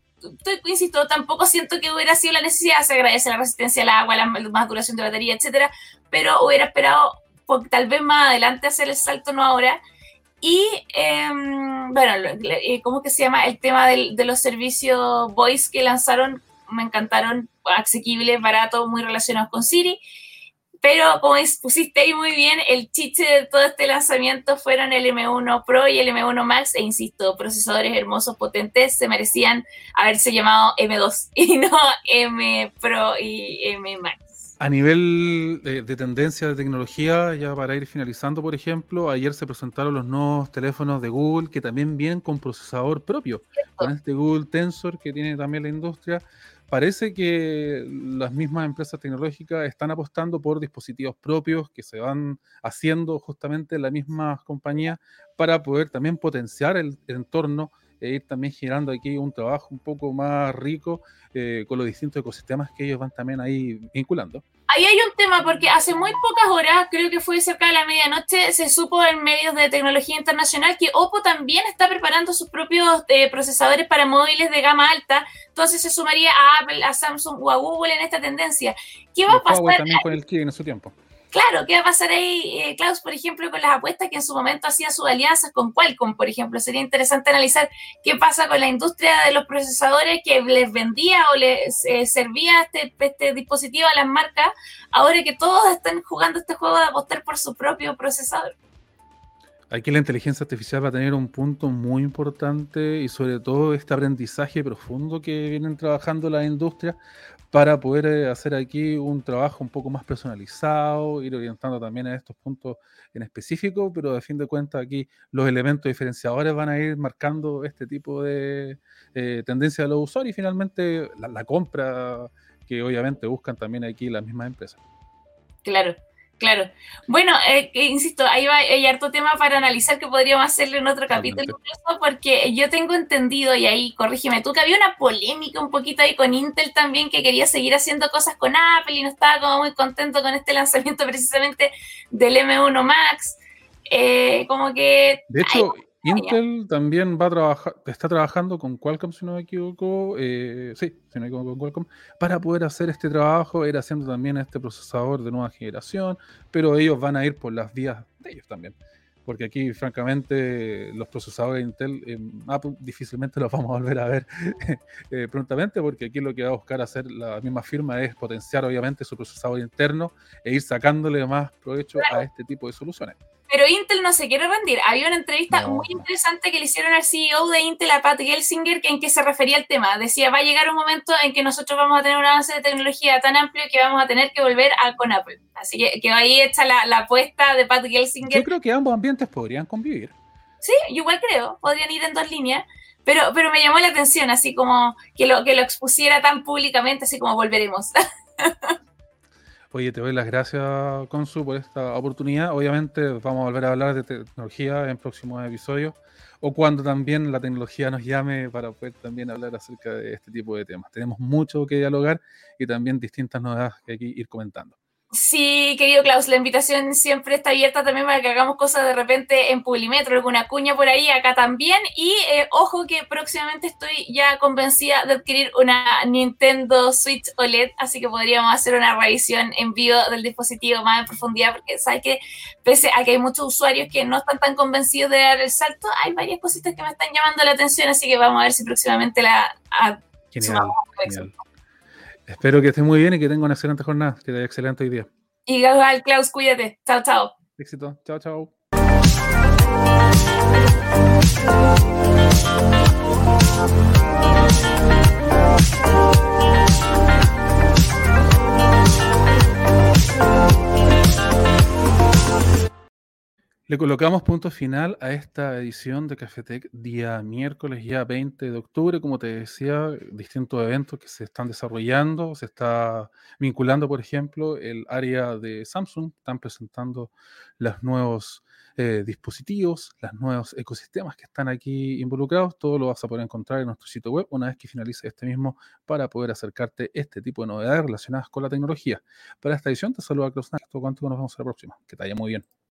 insisto, tampoco siento que hubiera sido la necesidad, se agradece la resistencia al agua, la más duración de batería, etcétera, pero hubiera esperado tal vez más adelante hacer el salto, no ahora. Y em, bueno, ¿cómo que se llama? El tema de los servicios voice que lanzaron me encantaron, asequibles, baratos, muy relacionados con Siri. Pero como pusiste ahí muy bien, el chiste de todo este lanzamiento fueron el M1 Pro y el M1 Max, e insisto, procesadores hermosos, potentes, se merecían haberse llamado M2 [laughs] y no M Pro y M Max. A nivel de, tendencia de tecnología, ya para ir finalizando, por ejemplo, ayer se presentaron los nuevos teléfonos de Google que también vienen con procesador propio, con este Google Tensor que tiene también la industria. Parece que las mismas empresas tecnológicas están apostando por dispositivos propios que se van haciendo justamente en la misma compañía para poder también potenciar el entorno e ir también girando aquí un trabajo un poco más rico eh, con los distintos ecosistemas que ellos van también ahí vinculando. Ahí hay un tema, porque hace muy pocas horas, creo que fue cerca de la medianoche, se supo en medios de tecnología internacional que Oppo también está preparando sus propios eh, procesadores para móviles de gama alta, entonces se sumaría a Apple, a Samsung o a Google en esta tendencia. ¿Qué va a pasar? también con el en su tiempo. Claro, ¿qué va a pasar ahí, eh, Klaus, por ejemplo, con las apuestas que en su momento hacía sus alianzas con Qualcomm, por ejemplo? Sería interesante analizar qué pasa con la industria de los procesadores que les vendía o les eh, servía este, este, dispositivo a las marcas, ahora que todos están jugando este juego de apostar por su propio procesador. Aquí la inteligencia artificial va a tener un punto muy importante y sobre todo este aprendizaje profundo que vienen trabajando las industrias para poder eh, hacer aquí un trabajo un poco más personalizado, ir orientando también a estos puntos en específico, pero a fin de cuentas aquí los elementos diferenciadores van a ir marcando este tipo de eh, tendencia de los usuarios y finalmente la compra que obviamente buscan también aquí las mismas empresas. Claro. Claro. Bueno, eh, insisto, ahí va, hay harto tema para analizar que podríamos hacerle en otro capítulo incluso, porque yo tengo entendido, y ahí corrígeme tú, que había una polémica un poquito ahí con Intel también, que quería seguir haciendo cosas con Apple y no estaba como muy contento con este [laughs] lanzamiento precisamente del M1 Max. Eh, como que... De hecho, Intel también va a trabajar, está trabajando con Qualcomm, si no me equivoco, eh, sí, si no me equivoco con Qualcomm, para poder hacer este trabajo, ir haciendo también este procesador de nueva generación, pero ellos van a ir por las vías de ellos también. Porque aquí, francamente, los procesadores de Intel, en Apple difícilmente los vamos a volver a ver [laughs] eh, prontamente, porque aquí lo que va a buscar hacer la misma firma es potenciar, obviamente, su procesador interno e ir sacándole más provecho a este tipo de soluciones. Pero Intel no se quiere rendir. Había una entrevista muy interesante que le hicieron al CEO de Intel, a Pat Gelsinger, en que se refería al tema. Decía, va a llegar un momento en que nosotros vamos a tener un avance de tecnología tan amplio que vamos a tener que volver a, con Apple. Así que, que ahí está la, la, apuesta de Pat Gelsinger. Yo creo que ambos ambientes podrían convivir. Sí, yo igual creo. Podrían ir en dos líneas. Pero, pero me llamó la atención, así como que lo, que lo expusiera tan públicamente, así como volveremos. [laughs] Oye, te doy las gracias, Consu, por esta oportunidad. Obviamente vamos a volver a hablar de tecnología en próximos episodios o cuando también la tecnología nos llame para poder también hablar acerca de este tipo de temas. Tenemos mucho que dialogar y también distintas novedades que hay que ir comentando. Sí, querido Klaus, la invitación siempre está abierta también para que hagamos cosas de repente en Publimetro, alguna cuña por ahí, acá también. Y eh, ojo que próximamente estoy ya convencida de adquirir una Nintendo Switch OLED, así que podríamos hacer una revisión en vivo del dispositivo más en profundidad, porque sabes que pese a que hay muchos usuarios que no están tan convencidos de dar el salto, hay varias cositas que me están llamando la atención, así que vamos a ver si próximamente la... Genial, genial. Espero que estés muy bien y que tenga una excelente jornada, que te vaya excelente hoy día. Igual, Klaus, cuídate. Chao, chao. Éxito. Chao, chao. Le colocamos punto final a esta edición de Cafetec día miércoles ya 20 de octubre. Como te decía, distintos eventos que se están desarrollando. Se está vinculando, por ejemplo, el área de Samsung. Están presentando los nuevos eh, dispositivos, los nuevos ecosistemas que están aquí involucrados. Todo lo vas a poder encontrar en nuestro sitio web una vez que finalice este mismo para poder acercarte a este tipo de novedades relacionadas con la tecnología. Para esta edición te saluda Klaus Esto cuánto nos vemos a la próxima. Que te vaya muy bien.